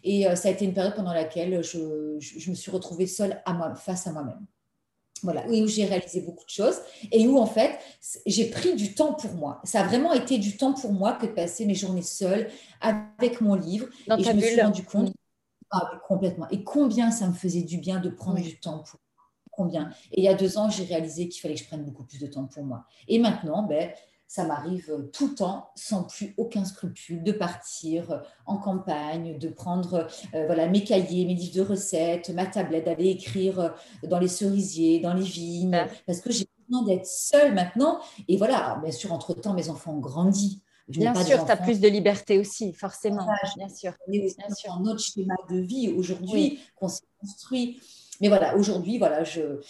Speaker 2: Et ça a été une période pendant laquelle je, je, je me suis retrouvée seule à moi, face à moi-même. Voilà, où j'ai réalisé beaucoup de choses et où en fait j'ai pris du temps pour moi. Ça a vraiment été du temps pour moi que de passer mes journées seules avec mon livre. et je me suis rendu compte ah, complètement. Et combien ça me faisait du bien de prendre du temps pour combien. Et il y a deux ans, j'ai réalisé qu'il fallait que je prenne beaucoup plus de temps pour moi. Et maintenant, ben, ça m'arrive euh, tout le temps, sans plus aucun scrupule, de partir euh, en campagne, de prendre euh, voilà, mes cahiers, mes livres de recettes, ma tablette, d'aller écrire dans les cerisiers, dans les vignes, parce que j'ai besoin d'être seule maintenant. Et voilà, bien sûr, entre-temps, mes enfants ont grandi.
Speaker 1: bien sûr, tu as plus de liberté aussi, forcément. bien sûr.
Speaker 2: On est bien sûr. un autre schéma de vie aujourd'hui qu'on s'est construit. Mais voilà, aujourd'hui, voilà, je,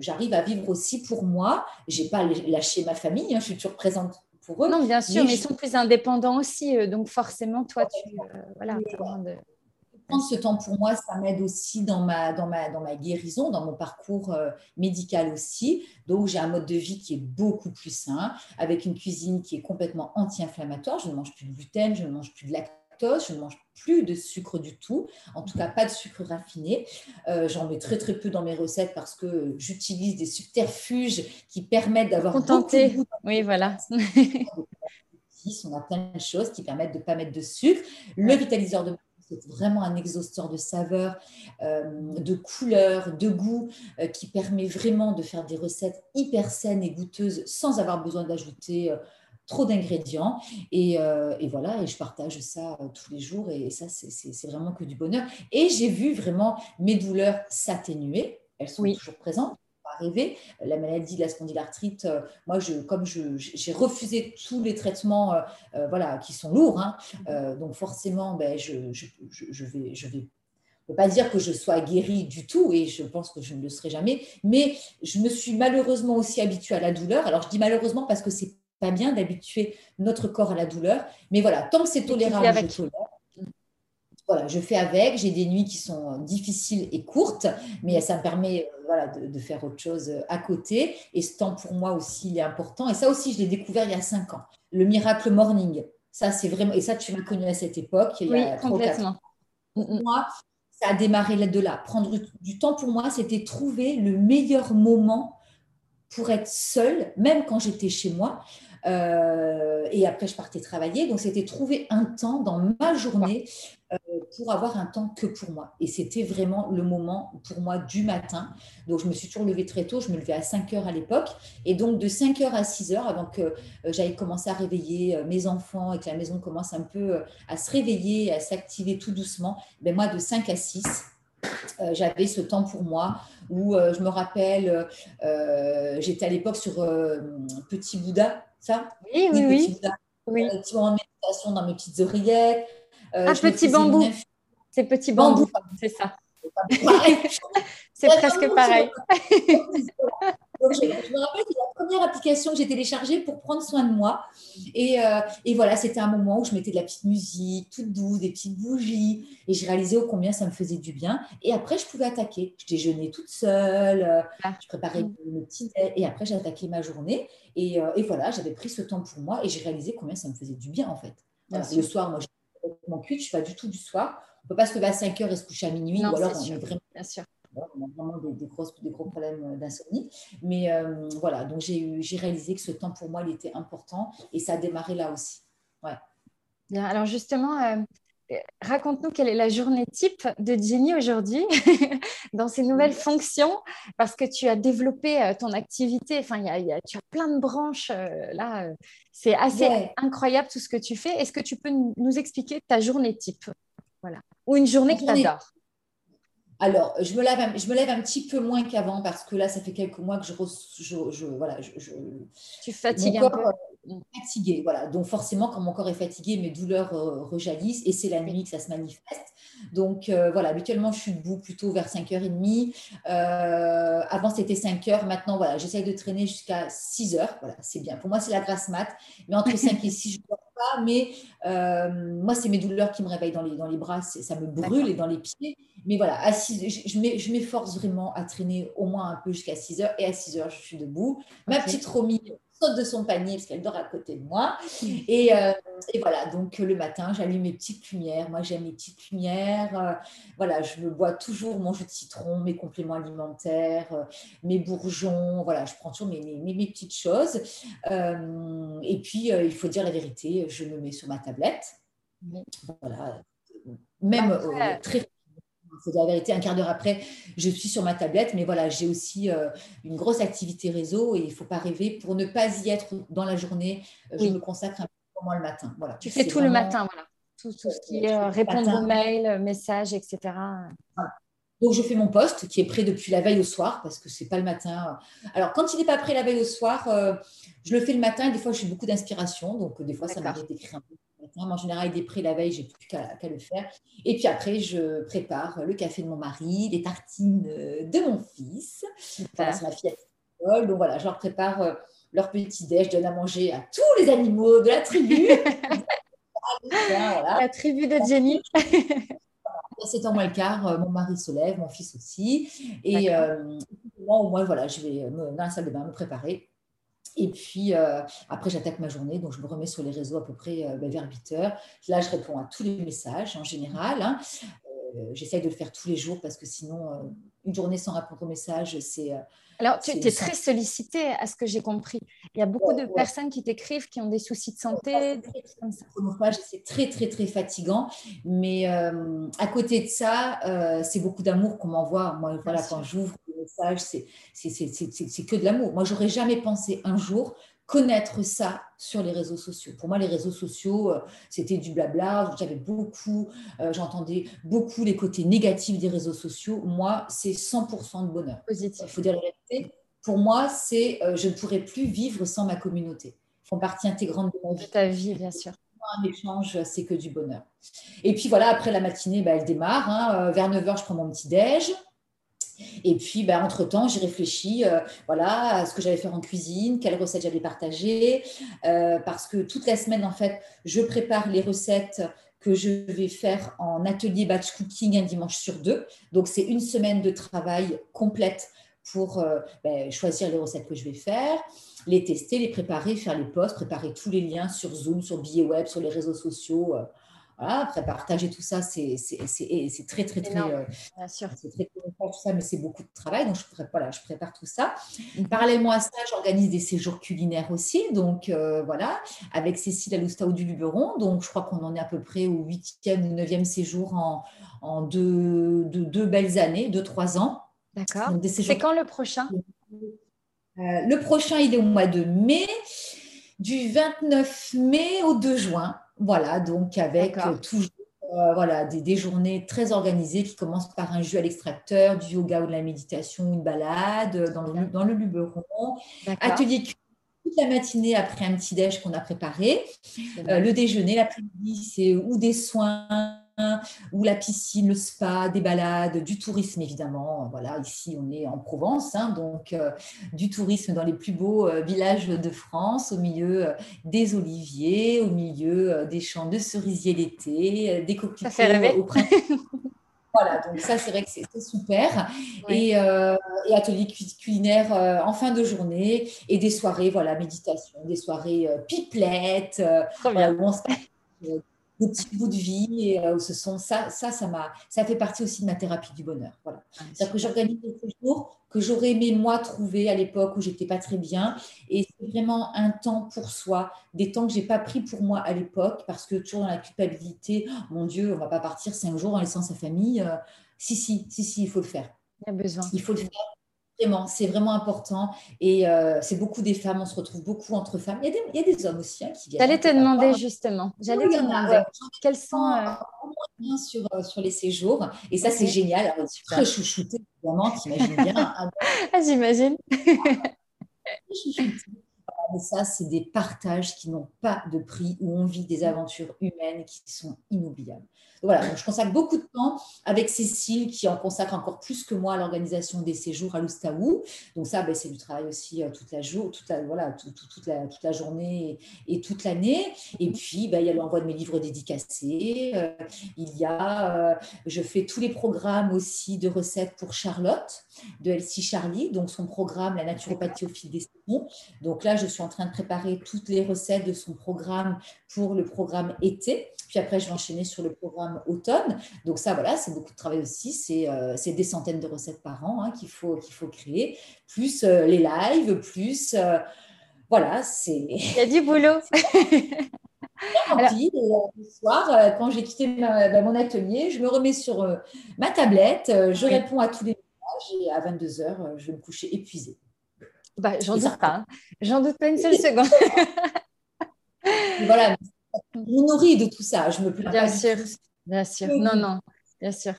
Speaker 2: j'arrive à vivre aussi pour moi. Je n'ai pas lâché ma famille, hein, je suis toujours présente pour eux.
Speaker 1: Non, bien sûr, mais, ils sont plus indépendants aussi. Euh, donc forcément, toi, tu... Euh, voilà,
Speaker 2: de... Prendre ce temps pour moi, ça m'aide aussi dans ma, dans, ma, dans ma guérison, dans mon parcours euh, médical aussi. Donc, j'ai un mode de vie qui est beaucoup plus sain, avec une cuisine qui est complètement anti-inflammatoire. Je ne mange plus de gluten, je ne mange plus de lactose je ne mange plus de sucre du tout, en tout cas pas de sucre raffiné. Euh, j'en mets très très peu dans mes recettes parce que j'utilise des subterfuges qui permettent d'avoir
Speaker 1: beaucoup de Oui, voilà. (laughs)
Speaker 2: on a plein de choses qui permettent de ne pas mettre de sucre. Le vitaliseur de c'est vraiment un exhausteur de saveurs, de couleurs, de goûts, qui permet vraiment de faire des recettes hyper saines et goûteuses sans avoir besoin d'ajouter trop d'ingrédients. Et, voilà, et je partage ça tous les jours. Et, ça, c'est vraiment que du bonheur. Et j'ai vu vraiment mes douleurs s'atténuer. Elles sont toujours présentes arriver. La maladie de la spondylarthrite, euh, moi, je, comme j'ai refusé tous les traitements euh, euh, voilà, qui sont lourds, hein, donc forcément, ben, je, je, je, vais, je vais ne pas dire que je sois guérie du tout, et je pense que je ne le serai jamais, mais je me suis malheureusement aussi habituée à la douleur. Alors, je dis malheureusement parce que c'est pas bien d'habituer notre corps à la douleur, mais voilà, tant que c'est tolérable, je tolère voilà, je fais avec. J'ai des nuits qui sont difficiles et courtes, mais ça me permet euh, voilà, de, faire autre chose euh, à côté. Et ce temps pour moi aussi, il est important. Et ça aussi, je l'ai découvert il y a cinq ans. Le miracle morning. Ça, c'est vraiment. Et ça, tu m'as connu à cette époque. Il y
Speaker 1: oui, complètement.
Speaker 2: Moi, ça a démarré là de là. Prendre du temps pour moi, c'était trouver le meilleur moment pour être seule, même quand j'étais chez moi. Euh, et après, je partais travailler. Donc, c'était trouver un temps dans ma journée euh, pour avoir un temps que pour moi. Et c'était vraiment le moment pour moi du matin. Donc, je me suis toujours levée très tôt. Je me levais à 5 heures à l'époque. Et donc, de 5 heures à 6 heures, avant que euh, j'aille commencer à réveiller mes enfants et que la maison commence un peu à se réveiller, à s'activer tout doucement, ben moi, de 5 à 6, j'avais ce temps pour moi où je me rappelle, j'étais à l'époque sur Petit Bouddha, ça
Speaker 1: Oui, oui, oui.
Speaker 2: oui. Un petit moment de méditation dans mes petites oreillettes.
Speaker 1: Euh, un petit bambou. C'est petit bambou, c'est ça. C'est (laughs) presque pareil.
Speaker 2: Je, me rappelle que la première application que j'ai téléchargée pour prendre soin de moi. Et, euh, et voilà, c'était un moment où je mettais de la petite musique, toute douce, des petites bougies. Et je réalisais combien ça me faisait du bien. Et après, je pouvais attaquer. Je déjeunais toute seule, euh, ah. je préparais mes petits Et après, j'attaquais ma journée. Et, euh, et voilà, j'avais pris ce temps pour moi et j'ai réalisé combien ça me faisait du bien en fait. le soir, moi, je suis complètement cuite, je ne suis pas du tout du soir. On ne peut pas se lever à 5 heures et se coucher à minuit. ou alors, on est vraiment.
Speaker 1: Bien sûr
Speaker 2: on a vraiment des, gros problèmes d'insomnie. Mais euh, voilà, donc j'ai réalisé que ce temps pour moi, il était important et ça a démarré là aussi. Ouais.
Speaker 1: Bien, alors justement, euh, raconte-nous quelle est la journée type de Jenny aujourd'hui (laughs) dans ses nouvelles fonctions parce que tu as développé euh, ton activité. Enfin, y a, tu as plein de branches là. c'est assez incroyable tout ce que tu fais. Est-ce que tu peux nous expliquer ta journée type? Voilà. Ou une journée que tu adores
Speaker 2: alors, je me, lève un, je me lève un petit peu moins qu'avant parce que là, ça fait quelques mois que je, je, je voilà, je,
Speaker 1: tu fatigues un peu.
Speaker 2: Euh, fatigué, voilà. Donc forcément, quand mon corps est fatigué, mes douleurs euh, rejaillissent et c'est la nuit que ça se manifeste. Donc euh, voilà, habituellement, je suis debout plutôt vers 5h30. avant, c'était 5h. Maintenant, voilà, j'essaye de traîner jusqu'à 6h. Voilà, c'est bien. Pour moi, c'est la grasse mat. Mais entre 5 et 6, je ne dors pas. Mais moi, c'est mes douleurs qui me réveillent dans les, dans les bras. Ça me brûle et dans les pieds. Mais voilà, à je m'efforce vraiment à traîner au moins un peu jusqu'à 6 heures. Et à 6 heures, je suis debout. Ma petite Romy saute de son panier parce qu'elle dort à côté de moi. Et, euh, et voilà, donc le matin, j'allume mes petites lumières. Moi, j'aime les petites lumières. Euh, voilà, je bois toujours mon jus de citron, mes compléments alimentaires, euh, mes bourgeons. Voilà, je prends toujours mes, mes, mes petites choses. et puis, il faut dire la vérité, je me mets sur ma tablette. Voilà, même très faut dire la vérité, un quart d'heure après, je suis sur ma tablette, mais voilà, j'ai aussi euh, une grosse activité réseau et il ne faut pas rêver. Pour ne pas y être dans la journée, euh, je me consacre un peu moins le matin. Voilà.
Speaker 1: Tu fais tout le matin, voilà. Tout, ce qui est euh, répondre aux mails, messages, etc.
Speaker 2: Donc, je fais mon poste qui est prêt depuis la veille au soir parce que ce n'est pas le matin. Alors, quand il n'est pas prêt la veille au soir, je le fais le matin et des fois, j'ai beaucoup d'inspiration. Donc, des fois, ça m'arrive d'écrire un peu en général, il est prêt la veille, j'ai plus qu'à le faire. Et puis après, je prépare le café de mon mari, les tartines euh, de mon fils. Enfin, ma fille à Donc voilà, je leur prépare euh, leur petit déj, je donne à manger à tous les animaux de la tribu. (laughs)
Speaker 1: La tribu de Jenny. (laughs)
Speaker 2: C'est en moins le quart, euh, mon mari se lève, mon fils aussi. Et euh, au moins, voilà, je vais dans la salle de bain me préparer et puis, euh, après, j'attaque ma journée. Donc, je me remets sur les réseaux à peu près euh, ben, vers 8 heures. Là, je réponds à tous les messages en général. Hein. Euh, j'essaye de le faire tous les jours parce que sinon, une journée sans répondre au message, c'est
Speaker 1: alors, tu es très sollicité à ce que j'ai compris. Il y a beaucoup de personnes qui t'écrivent qui ont des soucis de santé.
Speaker 2: C'est très, très, très fatigant. Mais à côté de ça, c'est beaucoup d'amour qu'on m'envoie. Moi, voilà, quand j'ouvre message, c'est que de l'amour. Moi, j'aurais jamais pensé un jour connaître ça sur les réseaux sociaux. Pour moi, les réseaux sociaux, euh, c'était du blabla. J'avais beaucoup, j'entendais beaucoup les côtés négatifs des réseaux sociaux. Moi, c'est 100% de bonheur.
Speaker 1: Positif.
Speaker 2: Il faut dire la vérité pour moi, c'est euh, je ne pourrais plus vivre sans ma communauté. Ils font partie intégrante de ma vie.
Speaker 1: De ta vie, bien sûr.
Speaker 2: Un échange, c'est que du bonheur. Et puis voilà, après la matinée, bah, elle démarre. Hein. Euh, vers 9h, je prends mon petit déj. Et puis, bah, entre-temps, j'ai réfléchi euh, voilà, à ce que j'allais faire en cuisine, quelles recettes j'allais partager. parce que toute la semaine, en fait, je prépare les recettes que je vais faire en atelier batch cooking un dimanche sur deux. Donc, c'est une semaine de travail complète pour euh, ben, choisir les recettes que je vais faire, les tester, les préparer, faire les posts, préparer tous les liens sur Zoom, sur billet web, sur les réseaux sociaux. Euh, voilà, après partager tout ça, c'est très, très, très. Euh,
Speaker 1: Bien sûr.
Speaker 2: C'est très tout ça, mais c'est beaucoup de travail. Donc, je, voilà, je prépare tout ça. Mhm. Parallèlement à ça, j'organise des séjours culinaires aussi. Donc, voilà, avec Cécile ou du Luberon. Donc, je crois qu'on en est à peu près au huitième ou neuvième séjour en, en deux, deux, belles années, deux, trois ans.
Speaker 1: D'accord. C'est quand le prochain? Euh,
Speaker 2: Le prochain, il est au mois de mai, du 29 mai au 2 juin. Voilà, donc avec euh, toujours euh, voilà, des, journées très organisées qui commencent par un jeu à l'extracteur, du yoga ou de la méditation, une balade dans le, dans le Luberon, atelier toute la matinée après un petit déj qu'on a préparé. le déjeuner, l'après-midi, c'est ou des soins ou la piscine, le spa, des balades, du tourisme évidemment. Voilà, ici on est en Provence, hein, donc euh, du tourisme dans les plus beaux euh, villages de France, au milieu euh, des oliviers, au milieu des champs de cerisiers l'été, des coquelicots au printemps. (laughs) Voilà, donc ça, c'est vrai que c'est super. Et, atelier culinaire en fin de journée et des soirées, voilà, méditation, des soirées pipelettes, voilà, où on se des petits bouts de vie et euh, ce sont ça ça ça m'a ça fait partie aussi de ma thérapie du bonheur voilà. Ah, c'est-à-dire que j'organise des jours que j'aurais aimé moi trouver à l'époque où j'étais pas très bien et c'est vraiment un temps pour soi des temps que j'ai pas pris pour moi à l'époque parce que toujours dans la culpabilité oh, mon Dieu on va pas partir cinq jours en laissant sa famille euh, si si si si il faut le faire.
Speaker 1: Il y a besoin.
Speaker 2: Il faut le faire Vraiment, c'est vraiment important. Et euh, c'est beaucoup des femmes, on se retrouve beaucoup entre femmes. Il y a des, il y a des hommes aussi hein, qui viennent.
Speaker 1: J'allais te demander justement. J'allais te demander. Quels sont.
Speaker 2: Euh... Sur, euh, sur les séjours. Et ça, c'est génial. Alors, très chouchouté, évidemment, t'imagines bien. (laughs)
Speaker 1: ah, J'imagine.
Speaker 2: Mais ça, c'est des partages qui n'ont pas de prix, où on vit des aventures humaines qui sont inoubliables voilà, je consacre beaucoup de temps avec Cécile qui en consacre encore plus que moi à l'organisation des séjours à l'Oustaou. Donc ça, ben, c'est du travail aussi toute la journée et, toute l'année. Et puis, ben, il y a l'envoi de mes livres dédicacés. Euh, il y a, euh, je fais tous les programmes aussi de recettes pour Charlotte de Elsie Charlie, donc son programme La naturopathie au fil des saisons. Donc là, je suis en train de préparer toutes les recettes de son programme pour le programme été. Puis après, je vais enchaîner sur le programme automne. Donc ça, voilà, c'est beaucoup de travail aussi. C'est euh, des centaines de recettes par an hein, qu'il faut, qu'il faut créer, plus euh, les lives, plus... Euh, voilà, c'est...
Speaker 1: Il y a du boulot. (laughs)
Speaker 2: Alors... le soir, quand j'ai quitté bah, mon atelier, je me remets sur ma tablette, je réponds à tous les messages et à 22h, je vais me coucher épuisée.
Speaker 1: Bah, J'en doute pas. Hein. J'en doute pas une seule (laughs) seconde.
Speaker 2: voilà, je me nourris de tout ça. Je me
Speaker 1: plains bien sûr, bien sûr. Non, non, bien sûr.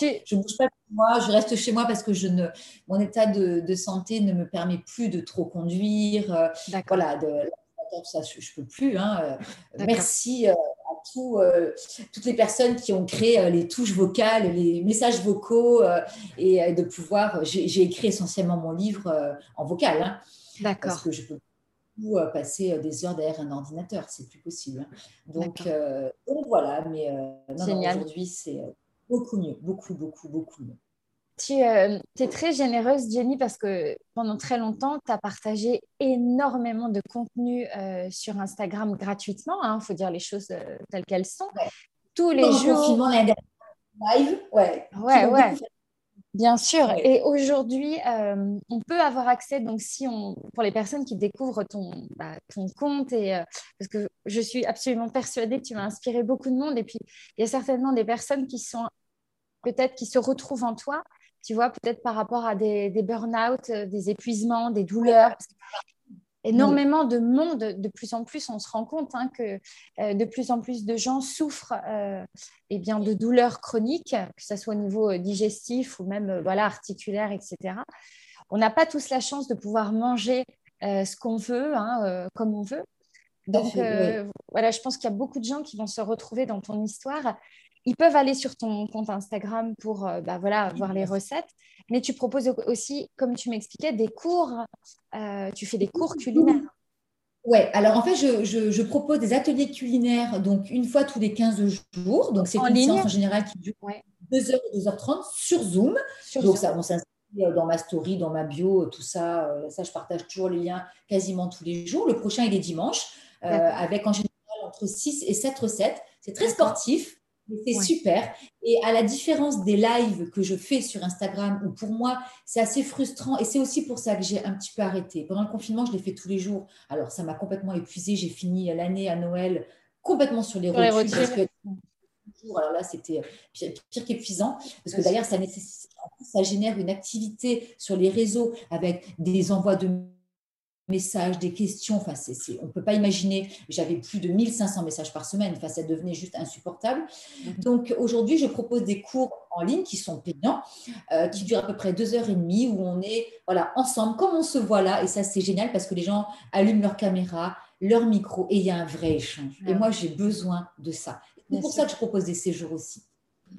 Speaker 2: Je ne bouge pas de moi, je reste chez moi parce que je ne, mon état de, santé ne me permet plus de trop conduire. Euh, voilà, de, ça, je ne peux plus. Hein. Euh, merci euh, à tout, toutes les personnes qui ont créé les touches vocales, les messages vocaux et de pouvoir. J'ai écrit essentiellement mon livre en vocal. Hein,
Speaker 1: D'accord.
Speaker 2: Parce que je peux ou passer des heures derrière un ordinateur, c'est plus possible. Hein. Donc, euh, donc, voilà, mais euh, aujourd'hui c'est beaucoup mieux, beaucoup, beaucoup, beaucoup mieux.
Speaker 1: Tu es très généreuse, Jenny, parce que pendant très longtemps, tu as partagé énormément de contenu sur Instagram gratuitement. Il hein, faut dire les choses telles qu'elles sont. Tous les jours.
Speaker 2: live. Ouais,
Speaker 1: ouais, ouais. Bien sûr. Et aujourd'hui, euh, on peut avoir accès, donc si on, pour les personnes qui découvrent ton, bah, ton compte, et, euh, parce que je suis absolument persuadée que tu vas inspirer beaucoup de monde. Et puis, il y a certainement des personnes qui sont peut-être qui se retrouvent en toi, tu vois, peut-être par rapport à des, des burn-out, euh, des épuisements, des douleurs énormément de monde, de plus en plus, on se rend compte hein, que euh, de plus en plus de gens souffrent euh, eh bien, de douleurs chroniques, que ce soit au niveau euh, digestif ou même voilà, articulaire, etc. On n'a pas tous la chance de pouvoir manger ce qu'on veut, hein, comme on veut. Donc, voilà, je pense qu'il y a beaucoup de gens qui vont se retrouver dans ton histoire ils peuvent aller sur ton compte Instagram pour euh, bah, voilà, voir les recettes, mais tu proposes aussi, comme tu m'expliquais, des cours. Euh, tu fais des cours culinaires.
Speaker 2: Oui, alors en fait, je, propose des ateliers culinaires donc une fois tous les 15 jours. Donc, c'est une ligne. séance en général qui dure 2h et 2h30 sur Zoom. donc, ça, on s'inscrit euh, dans ma story, dans ma bio, tout ça. Ça, je partage toujours les liens quasiment tous les jours. Le prochain, il est dimanche, avec en général entre 6 et 7 recettes. C'est très sportif. C'est super. Et à la différence des lives que je fais sur Instagram, où pour moi, c'est assez frustrant, et c'est aussi pour ça que j'ai un petit peu arrêté. Pendant le confinement, je l'ai fait tous les jours. Alors, ça m'a complètement épuisé. J'ai fini l'année à Noël complètement sur les rotules. alors là, c'était pire, qu'épuisant, parce que d'ailleurs, ça, ça génère une activité sur les réseaux avec des envois de messages, des questions. Enfin, on ne peut pas imaginer. J'avais plus de 1500 messages par semaine. Enfin, ça devenait juste insupportable. Mhm. Donc, aujourd'hui, je propose des cours en ligne qui sont payants, euh, qui durent à peu près deux heures et demie, où on est voilà, ensemble, comme on se voit là. Et ça, c'est génial parce que les gens allument leur caméra, leur micro, et il y a un vrai échange. Et moi, j'ai besoin de ça. C'est pour ça que je propose des séjours aussi.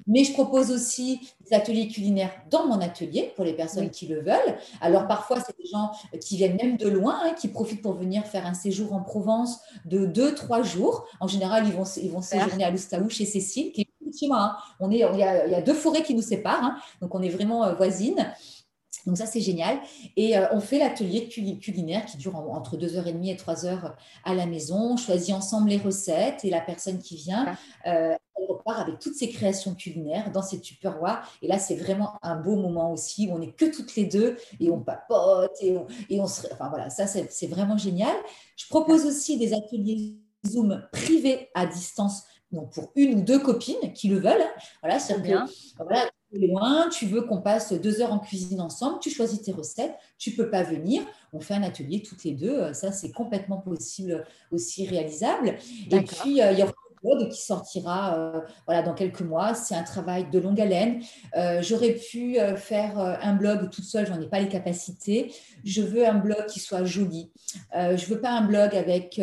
Speaker 2: Mais je propose aussi des ateliers culinaires dans mon atelier pour les personnes qui le veulent. Alors parfois, c'est des gens qui viennent même de loin, hein, qui profitent pour venir faire un séjour en Provence de deux, trois jours. En général, ils vont, ils vont séjourner à Loustaou chez Cécile, qui est chez moi. Hein. On est, il, y a, deux forêts qui nous séparent, hein. donc on est vraiment euh, voisines. Donc ça, c'est génial. Et euh, on fait l'atelier culinaire qui dure entre 2h30 et 3h à la maison. On choisit ensemble les recettes et la personne qui vient, euh, elle repart avec toutes ses créations culinaires dans ses tupperwares. Et là, c'est vraiment un beau moment aussi où on n'est que toutes les deux et on papote et on, et on se... Enfin voilà, ça, c'est vraiment génial. Je propose aussi des ateliers Zoom privés à distance donc pour une ou deux copines qui le veulent. Voilà, c'est bien. Voilà, loin, tu veux qu'on passe deux heures en cuisine ensemble, tu choisis tes recettes, tu peux pas venir, on fait un atelier toutes les deux, ça c'est complètement possible aussi réalisable. Et puis euh, il y aura qui sortira euh, voilà, dans quelques mois. C'est un travail de longue haleine. Euh, j'aurais pu euh, faire un blog toute seule, j'en ai pas les capacités. Je veux un blog qui soit joli. je veux pas un blog avec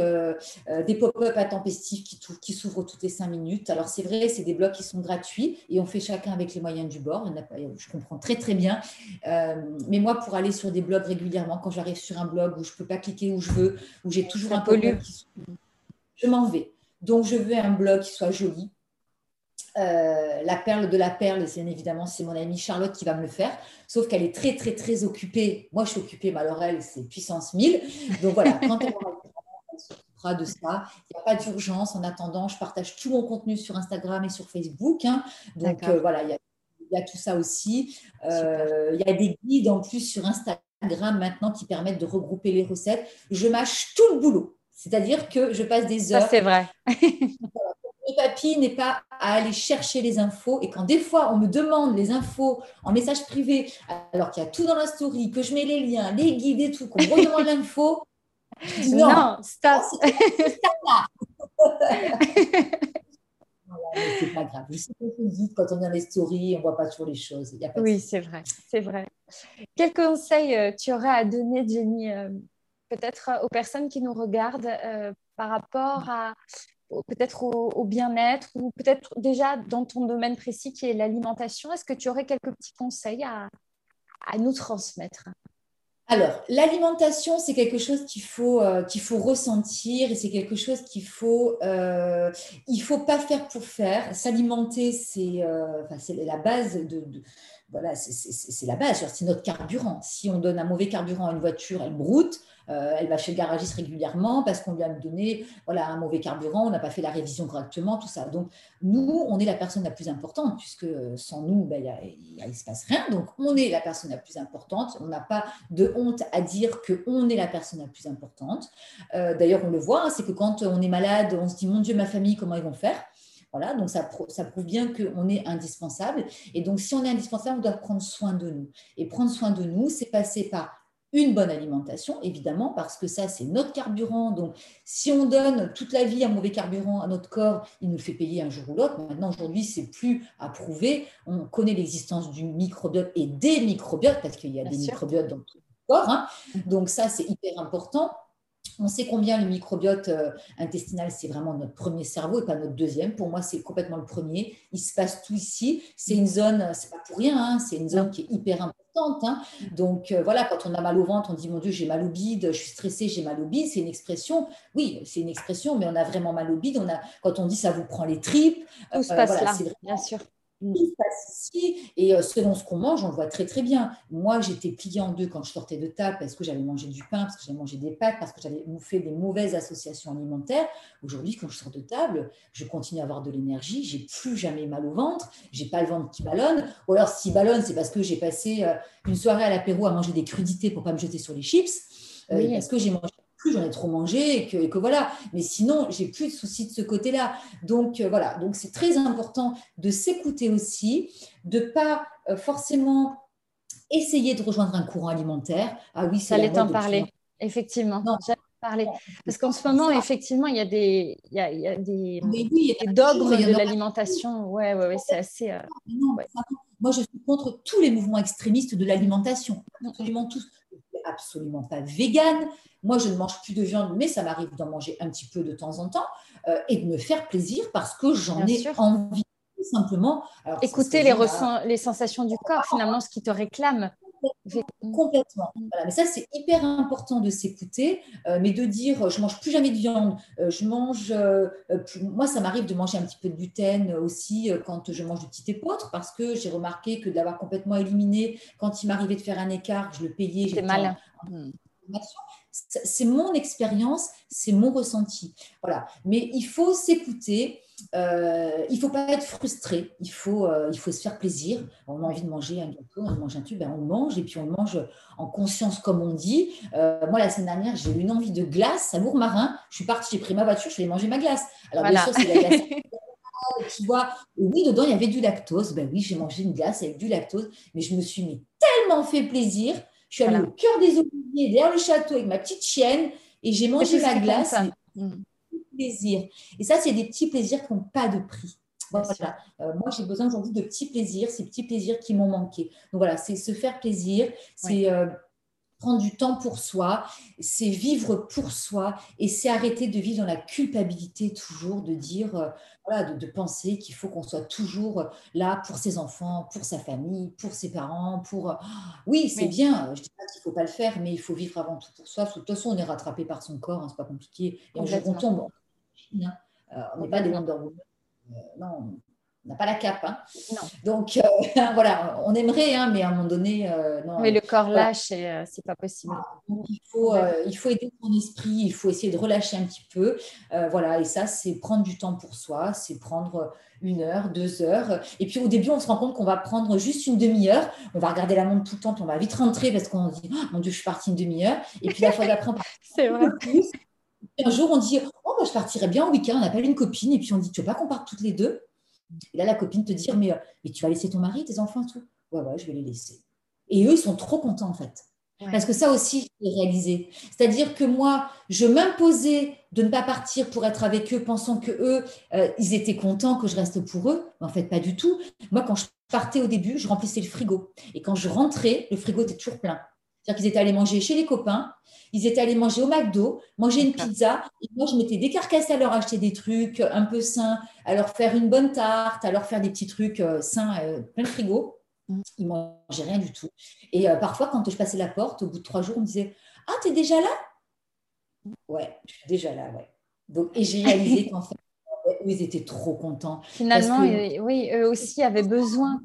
Speaker 2: des pop-up intempestifs qui, qui s'ouvrent toutes les cinq minutes. Alors c'est vrai, c'est des blogs qui sont gratuits et on fait chacun avec les moyens du bord. Je comprends très très bien. mais moi, pour aller sur des blogs régulièrement, quand j'arrive sur un blog où je peux pas cliquer où je veux, où j'ai toujours un peu je m'en vais. Donc, je veux un blog qui soit joli. Euh, la perle de la perle, bien évidemment, c'est mon amie Charlotte qui va me le faire. Sauf qu'elle est très, très, très occupée. Moi, je suis occupée, mais alors elle, c'est puissance 1000. Donc voilà, quand elle s'occupera de ça, il n'y a pas d'urgence. En attendant, je partage tout mon contenu sur Instagram et sur Facebook. Hein. Donc euh, voilà, il y, a, tout ça aussi. Euh, il y a des guides en plus sur Instagram maintenant qui permettent de regrouper les recettes. Je mâche tout le boulot. C'est-à-dire que je passe des heures.
Speaker 1: Ça, c'est vrai. (laughs)
Speaker 2: Mon papy n'est pas à aller chercher les infos. Et quand des fois, on me demande les infos en message privé, alors qu'il y a tout dans la story, que je mets les liens, les guides et tout, qu'on me (laughs) redemande l'info,
Speaker 1: non, non, stop. (laughs)
Speaker 2: c'est pas grave. Je sais qu'on fait vite quand on dans les stories, on ne voit pas toujours les choses.
Speaker 1: oui, c'est vrai, c'est vrai. Quel conseil euh, tu aurais à donner, Jenny, euh, peut-être euh, aux personnes qui nous regardent euh, par rapport à peut-être au, bien-être ou peut-être déjà dans ton domaine précis qui est l'alimentation. Est-ce que tu aurais quelques petits conseils à, nous transmettre?
Speaker 2: Alors, l'alimentation, c'est quelque chose qu'il faut, euh, qu'il faut ressentir et c'est quelque chose qu'il faut, il faut pas faire pour faire. S'alimenter, c'est, c'est la base de, voilà, c'est la base, c'est notre carburant. Si on donne un mauvais carburant à une voiture, elle broute. Elle va chez le garagiste régulièrement parce qu'on lui a donné voilà, un mauvais carburant, on n'a pas fait la révision correctement, tout ça. Donc, nous, on est la personne la plus importante, puisque sans nous, ben, il ne se passe rien. Donc, on est la personne la plus importante. On n'a pas de honte à dire qu'on est la personne la plus importante. D'ailleurs, on le voit, hein, c'est que quand on est malade, on se dit, mon Dieu, ma famille, comment ils vont faire? Voilà, donc ça, ça prouve bien qu'on est indispensable. Et donc, si on est indispensable, on doit prendre soin de nous. Et prendre soin de nous, c'est passer par une bonne alimentation, évidemment, parce que ça, c'est notre carburant. Donc, si on donne toute la vie un mauvais carburant à notre corps, il nous le fait payer un jour ou l'autre. Maintenant, aujourd'hui, c'est plus à prouver. On connaît l'existence du microbiote et des microbiotes, parce qu'il y a des microbiotes dans tout le corps. Hein. Mm-hmm. Donc, ça, c'est hyper important. On sait combien le microbiote euh, intestinal, c'est vraiment notre premier cerveau et pas notre deuxième. Pour moi, c'est complètement le premier. Il se passe tout ici. C'est une zone, c'est pas pour rien, hein, c'est une zone qui est hyper importante. Hein. Donc euh, voilà, quand on a mal au ventre, on dit mon Dieu, j'ai mal au bide, je suis stressée, j'ai mal au bide. C'est une expression. Oui, c'est une expression, mais on a vraiment mal au bide. On a, quand on dit ça vous prend les tripes,
Speaker 1: tout se euh, passe là, bien sûr
Speaker 2: qui se passe ici. Et euh, selon ce qu'on mange, on le voit très très bien. Moi, j'étais pliée en deux quand je sortais de table parce que j'avais mangé du pain, parce que j'avais mangé des pâtes, parce que j'avais fait des mauvaises associations alimentaires. Aujourd'hui, quand je sors de table, je continue à avoir de l'énergie. J'ai plus jamais mal au ventre. J'ai pas le ventre qui ballonne. Ou alors, s'il ballonne, c'est parce que j'ai passé euh, une soirée à l'apéro à manger des crudités pour pas me jeter sur les chips. Euh, parce que j'ai mangé plus, j'en ai trop mangé et que, et que, voilà. Mais sinon, j'ai plus de soucis de ce côté-là. Donc euh, voilà, donc c'est très important de s'écouter aussi, de pas euh, forcément essayer de rejoindre un courant alimentaire.
Speaker 1: Ah oui, ça allait t'en parler. Effectivement. Non. Parler. Parce qu'en ce moment, effectivement, il y a des, il y a, il y a des, oui, dogmes de l'alimentation. Ouais, ouais, ouais, c'est assez. Euh,
Speaker 2: moi, je suis contre tous les mouvements extrémistes de l'alimentation. Absolument tous absolument pas végane. Moi, je ne mange plus de viande, mais ça m'arrive d'en manger un petit peu de temps en temps euh, et de me faire plaisir parce que j'en ai envie. Simplement.
Speaker 1: Écouter les, les sensations du corps, finalement, ce qui te réclame.
Speaker 2: Complètement. Mais ça, c'est hyper important de s'écouter, euh, mais de dire je mange plus jamais de viande. Euh, je mange. moi, ça m'arrive de manger un petit peu de gluten aussi quand je mange du petit épeautre parce que j'ai remarqué que d'avoir complètement éliminé, quand il m'arrivait de faire un écart, je le payais.
Speaker 1: C'est mal
Speaker 2: c'est mon expérience, c'est mon ressenti. Voilà. Mais il faut s'écouter. Euh, il ne faut pas être frustré. Il faut, euh, il faut se faire plaisir. On a envie de manger un gâteau, on mange un tube, ben on mange et puis on mange en conscience, comme on dit. Euh, moi, la semaine dernière, j'ai eu une envie de glace à Lourmarin. Je suis partie, j'ai pris ma voiture, je suis allée manger ma glace. Alors, bien sûr, c'est la glace. (laughs) tu vois, oui, dedans, il y avait du lactose. Ben oui, j'ai mangé une glace avec du lactose, mais je me suis mis tellement fait plaisir je suis allée au cœur des Oliviers, derrière le château, avec ma petite chienne, et j'ai mangé ma glace. Plaisir. Et ça, c'est des petits plaisirs qui n'ont pas de prix. Voilà. Euh, moi, j'ai besoin aujourd'hui de petits plaisirs, ces petits plaisirs qui m'ont manqué. Donc voilà, c'est se faire plaisir, c'est euh, prendre du temps pour soi, c'est vivre pour soi et c'est arrêter de vivre dans la culpabilité toujours, de dire, euh, voilà, de, penser qu'il faut qu'on soit toujours là pour ses enfants, pour sa famille, pour ses parents, pour... Oui, c'est bien, je ne dis pas qu'il ne faut pas le faire, mais il faut vivre avant tout pour soi. De toute façon, on est rattrapé par son corps, hein, ce n'est pas compliqué. Et on, tombe. Hein. Euh, on n'est pas des Wonder euh, non, on n'a pas la cape. Hein. Donc, euh, (laughs) voilà, on aimerait, hein, mais à un moment donné, non.
Speaker 1: Mais le corps lâche c'est pas possible.
Speaker 2: il, faut, il faut aider son esprit, il faut essayer de relâcher un petit peu. voilà, et ça, c'est prendre du temps pour soi, c'est prendre une heure, deux heures. Et puis au début, on se rend compte qu'on va prendre juste une demi-heure. On va regarder la montre tout le temps, on va vite rentrer parce qu'on dit, oh, mon Dieu, je suis partie une demi-heure. Et puis la fois d'après, on (laughs)
Speaker 1: C'est vrai.
Speaker 2: Un jour, on dit, oh, bah, je partirais bien au week-end, on appelle une copine, et puis on dit, tu veux pas qu'on parte toutes les deux? Et là, la copine te dire, mais, euh, mais tu vas laisser ton mari, tes enfants, tout Ouais, ouais, je vais les laisser. Et eux, ils sont trop contents, en fait. Parce que ça aussi, j'ai réalisé. C'est-à-dire que moi, je m'imposais de ne pas partir pour être avec eux, pensant que eux, euh, ils étaient contents que je reste pour eux. Mais en fait, pas du tout. Moi, quand je partais au début, je remplissais le frigo. Et quand je rentrais, le frigo était toujours plein. C'est-à-dire qu'ils étaient allés manger chez les copains, ils étaient allés manger au McDo, manger une pizza. Et moi, je m'étais décarcassée à leur acheter des trucs un peu sains, à leur faire une bonne tarte, à leur faire des petits trucs euh, sains, euh, plein de frigo. Mm. Ils ne mangeaient rien du tout. Et euh, parfois, quand je passais la porte, au bout de trois jours, on me disait Ah, tu es déjà là? Ouais, je suis déjà là, ouais. Donc, et j'ai réalisé (laughs) qu'en fait, ils étaient trop contents.
Speaker 1: Finalement, oui, eux aussi avaient besoin.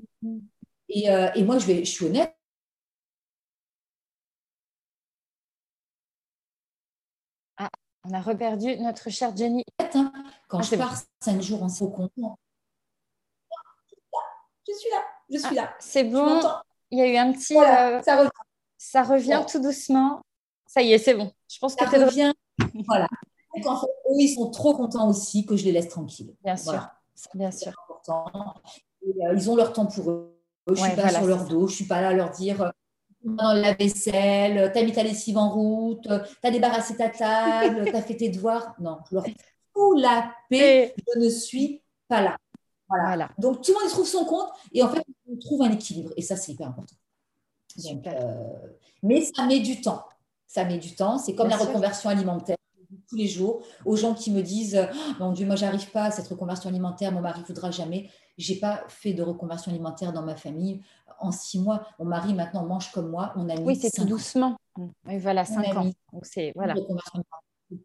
Speaker 2: Et, et moi, je, vais, je suis honnête,
Speaker 1: On a reperdu notre chère Jenny.
Speaker 2: Quand ah, je pars cinq jours en Socon, je suis là, je suis là.
Speaker 1: Ah, c'est bon. Il y a eu un petit. Euh, ça revient, ça revient tout doucement. Ça y est, c'est bon. Je pense que
Speaker 2: ça revient. voilà. en fait, eux, ils sont trop contents aussi que je les laisse tranquilles.
Speaker 1: Bien sûr. Bien sûr.
Speaker 2: Important. Euh, ils ont leur temps pour eux. Je ne suis pas sur leur dos. Je ne suis pas là à leur dire euh, dans la vaisselle, tu as mis ta lessive en route, tu as débarrassé ta table, tu as fait tes devoirs. Non, je leur fous la paix. Je ne suis pas là. Voilà. Donc, tout le monde y trouve son compte et en fait, on trouve un équilibre. Et ça, c'est hyper important. Euh, mais ça met du temps. Ça met du temps. C'est comme la reconversion alimentaire tous les jours aux gens qui me disent oh, Mon Dieu, moi, j'arrive pas à cette reconversion alimentaire, mon mari ne voudra jamais. Je n'ai pas fait de reconversion alimentaire dans ma famille en six mois. Mon mari, maintenant, mange comme moi. On a mis
Speaker 1: oui, c'est tout doucement. Oui, voilà, cinq ans. Donc, c'est voilà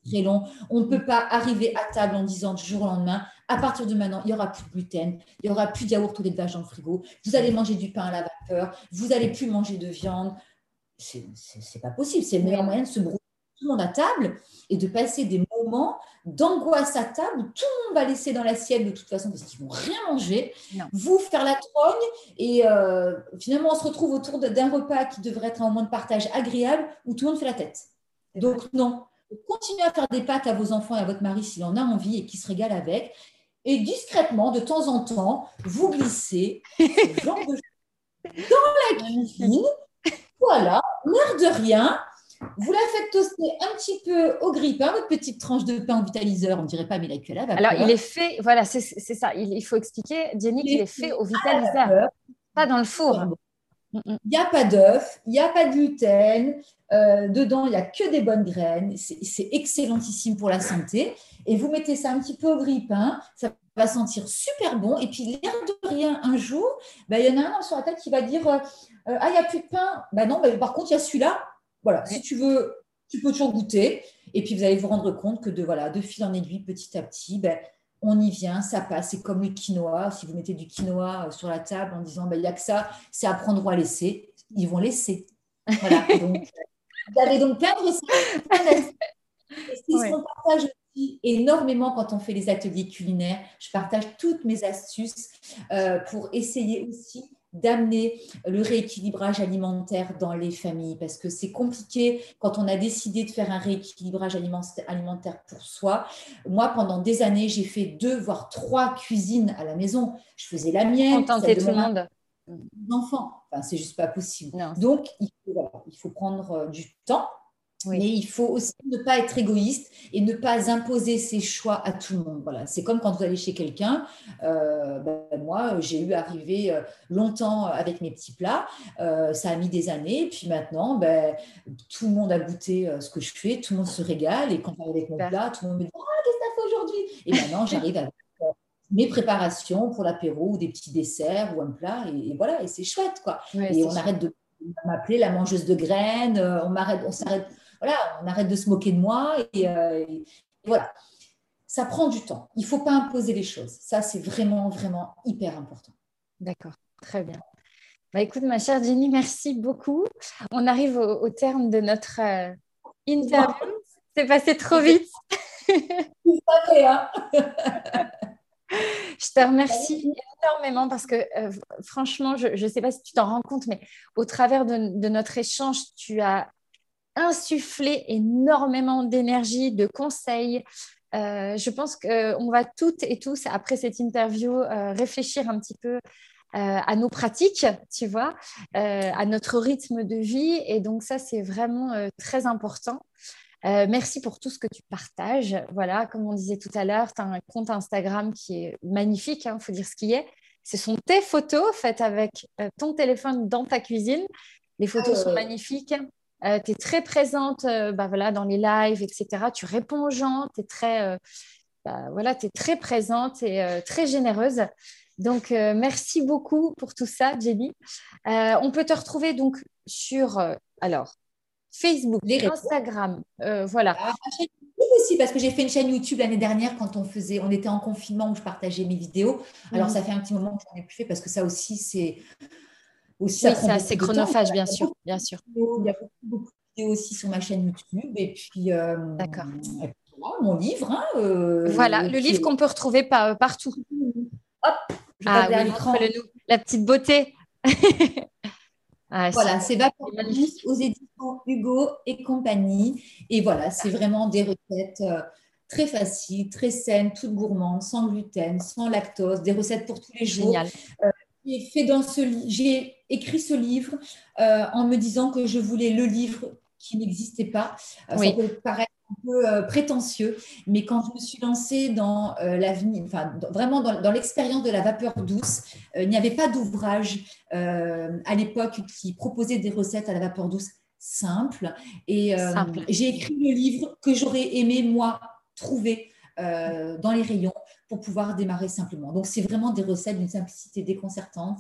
Speaker 2: très long. On ne peut pas arriver à table en disant du jour au lendemain, à partir de maintenant, il n'y aura plus de gluten, il n'y aura plus de yaourt ou de dans le frigo, vous allez manger du pain à la vapeur, vous n'allez plus manger de viande. C'est pas possible. C'est le meilleur moyen de se brouiller tout le monde à table et de passer des moments d'angoisse à table où tout le monde va laisser dans l'assiette de toute façon parce qu'ils vont rien manger, vous faire la trogne et euh, finalement on se retrouve autour d'un repas qui devrait être un moment de partage agréable où tout le monde fait la tête. Donc non, continuez à faire des pâtes à vos enfants et à votre mari s'il en a envie et qui se régale avec. Et discrètement, de temps en temps, vous glissez (laughs) dans la cuisine. Voilà, l'air de rien. Vous la faites toaster un petit peu au grille-pain, votre petite tranche de pain au vitaliseur. On ne dirait pas, mais la cuillère à
Speaker 1: vapeur. Alors, il est fait, voilà, c'est ça. Il, faut expliquer, Jenny, qu'il est fait au vitaliseur, pas dans le four.
Speaker 2: Il n'y a pas d'œuf, il n'y a pas de gluten. Euh, dedans, il n'y a que des bonnes graines. C'est excellentissime pour la santé. Et vous mettez ça un petit peu au grille-pain. Ça va sentir super bon. Et puis, l'air de rien, un jour, bah, il y en a un sur la tête qui va dire euh, Ah, il n'y a plus de pain. Bah, non, bah, par contre, il y a celui-là. Voilà, si tu veux, tu peux toujours goûter. Et puis, vous allez vous rendre compte que de, voilà, de fil en aiguille, petit à petit, ben, on y vient, ça passe. C'est comme le quinoa. Si vous mettez du quinoa euh, sur la table en disant, ben, il n'y a que ça, c'est à prendre ou à laisser, ils vont laisser. Voilà. (laughs) Donc, vous allez donc perdre ça. Et ce qu'on partage aussi énormément quand on fait les ateliers culinaires, je partage toutes mes astuces euh, pour essayer aussi d'amener le rééquilibrage alimentaire dans les familles parce que c'est compliqué quand on a décidé de faire un rééquilibrage alimentaire pour soi. Moi, pendant des années, j'ai fait deux voire trois cuisines à la maison. Je faisais la mienne.
Speaker 1: Contenter tout le monde.
Speaker 2: Enfants. Enfin, c'est juste pas possible. Donc, il il faut prendre euh, du temps mais il faut aussi ne pas être égoïste et ne pas imposer ses choix à tout le monde. Voilà. C'est comme quand vous allez chez quelqu'un. Euh, ben, moi, j'ai eu arrivé euh, longtemps avec mes petits plats. Euh, ça a mis des années. Puis maintenant, ben, tout le monde a goûté ce que je fais. Tout le monde se régale. Et quand on avec mon plat, tout le monde me dit oh, Qu'est-ce que tu fait aujourd'hui? Et maintenant, j'arrive avec mes préparations pour l'apéro ou des petits desserts ou un plat. Et, voilà. Et c'est chouette. quoi. et on arrête de m'appeler la mangeuse de graines. On m'arrête, on s'arrête voilà, on arrête de se moquer de moi euh, et, voilà. Ça prend du temps. Il ne faut pas imposer les choses. Ça, c'est vraiment, vraiment hyper important.
Speaker 1: D'accord, très bien. Bah, écoute, ma chère Jenny, merci beaucoup. On arrive au, terme de notre euh, interview. C'est passé trop vite. (laughs) Hein. (laughs) je te remercie énormément parce que euh, franchement, je ne sais pas si tu t'en rends compte, mais au travers de, notre échange, tu as insuffler énormément d'énergie, de conseils. Euh, je pense qu'on va toutes et tous, après cette interview, euh, réfléchir un petit peu euh, à nos pratiques, tu vois, à notre rythme de vie. Et donc ça, c'est vraiment très important. merci pour tout ce que tu partages. Voilà, comme on disait tout à l'heure, tu as un compte Instagram qui est magnifique, il hein, faut dire ce qui est. Ce sont tes photos faites avec ton téléphone dans ta cuisine. Les photos sont magnifiques. Euh, tu es très présente euh, bah, voilà, dans les lives, etc. Tu réponds aux gens, tu es, très, euh, bah, voilà, es très présente et très généreuse. Donc, merci beaucoup pour tout ça, Jenny. on peut te retrouver donc sur alors, Facebook, les Instagram, voilà.
Speaker 2: Ah, aussi parce que j'ai fait une chaîne YouTube l'année dernière quand on faisait, on était en confinement où je partageais mes vidéos. Alors mhm. ça fait un petit moment que j'en ai plus fait parce que ça aussi c'est
Speaker 1: aussi, oui, c'est chronophage, bien sûr, bien sûr.
Speaker 2: Il y a beaucoup, de vidéos aussi sur ma chaîne YouTube. Et puis, euh,
Speaker 1: D'accord.
Speaker 2: mon livre. Hein,
Speaker 1: voilà, le livre qu'on peut retrouver partout.
Speaker 2: Hop,
Speaker 1: je ah, oui, La petite beauté. (laughs)
Speaker 2: Ah, voilà, c'est Vapeur aux éditions Hugo et compagnie. Et voilà, c'est vraiment des recettes euh, très faciles, très saines, toutes gourmandes, sans gluten, sans lactose, des recettes pour tous les jours. Euh, j'ai fait dans ce j'ai écrit ce livre euh, en me disant que je voulais le livre qui n'existait pas. Oui. Ça peut paraître un peu prétentieux, mais quand je me suis lancée dans l'avenir, enfin vraiment dans, dans l'expérience de la vapeur douce, il n'y avait pas d'ouvrage euh, à l'époque qui proposait des recettes à la vapeur douce simples. Et euh, j'ai écrit le livre que j'aurais aimé, moi, trouver euh, dans les rayons pour pouvoir démarrer simplement. Donc, c'est vraiment des recettes d'une simplicité déconcertante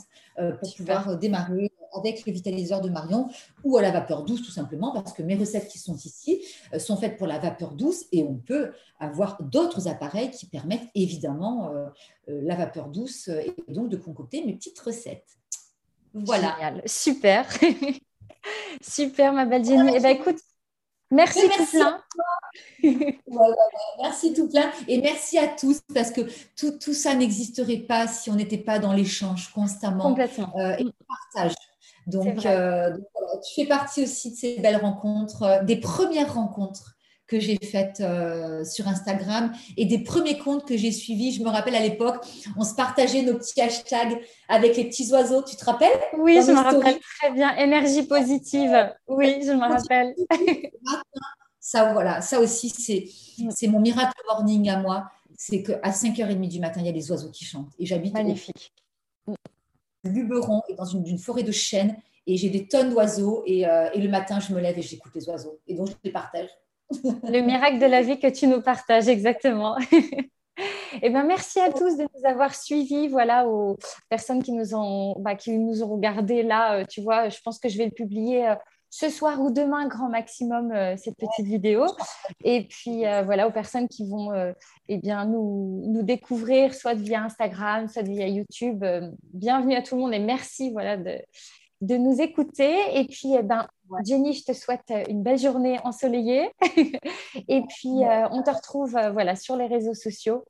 Speaker 2: pour pouvoir démarrer avec le vitaliseur de Marion ou à la vapeur douce, tout simplement, parce que mes recettes qui sont ici sont faites pour la vapeur douce et on peut avoir d'autres appareils qui permettent évidemment la vapeur douce et donc de concocter mes petites recettes.
Speaker 1: Voilà. Super. (laughs) Super, ma belle Jenny. Eh ben, écoute, merci, tout plein.
Speaker 2: Merci tout plein. Et merci à tous parce que tout, tout ça n'existerait pas si on n'était pas dans l'échange constamment
Speaker 1: Complètement.
Speaker 2: Euh, et le partage. Donc, euh, tu fais partie aussi de ces belles rencontres, euh, des premières rencontres que j'ai faites sur Instagram et des premiers comptes que j'ai suivis. Je me rappelle à l'époque, on se partageait nos petits hashtags avec les petits oiseaux. Tu te rappelles?
Speaker 1: Oui, je me rappelle très bien. Énergie positive. Oui, je me rappelle. (laughs)
Speaker 2: ça, voilà, ça aussi, c'est, c'est mon miracle morning à moi. C'est qu'à 5h30 du matin, il y a des oiseaux qui chantent. Et j'habite
Speaker 1: Magnifique.
Speaker 2: Luberon et dans une, une, forêt de chênes. Et j'ai des tonnes d'oiseaux. Et, euh, et le matin, je me lève et j'écoute les oiseaux. Et donc, je les partage.
Speaker 1: Le miracle de la vie que tu nous partages, exactement. (laughs) Eh ben, merci à tous de nous avoir suivis. Voilà, aux personnes qui nous ont, bah, qui nous ont regardé là. Euh, tu vois, je pense que je vais le publier euh, ce soir ou demain, grand maximum, euh, cette petite vidéo. Et puis, voilà, aux personnes qui vont eh bien, nous, nous, découvrir, soit via Instagram, soit via YouTube. bienvenue à tout le monde et merci voilà, de, de nous écouter. Et puis, eh ben, Jenny, je te souhaite euh, une belle journée ensoleillée. (laughs) et puis, euh, on te retrouve euh, voilà, sur les réseaux sociaux.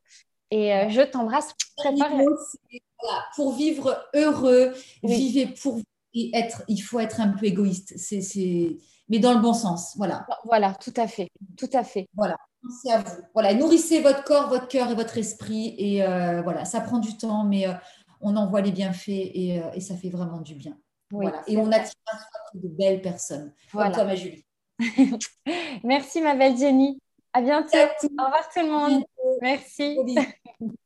Speaker 1: Et je t'embrasse très fort.
Speaker 2: pour vivre heureux, vivez pour et être, il faut être un peu égoïste. C'est, mais dans le bon sens. Voilà.
Speaker 1: Voilà, tout à fait. Tout à fait.
Speaker 2: Voilà. Pensez à vous. Voilà, nourrissez votre corps, votre cœur et votre esprit. Et voilà, ça prend du temps, mais on en voit les bienfaits et, et ça fait vraiment du bien. Et on attire de belles personnes, comme toi, ma Julie. (laughs)
Speaker 1: Merci, ma belle Jenny. À bientôt. Au revoir tout le monde. Merci. (laughs)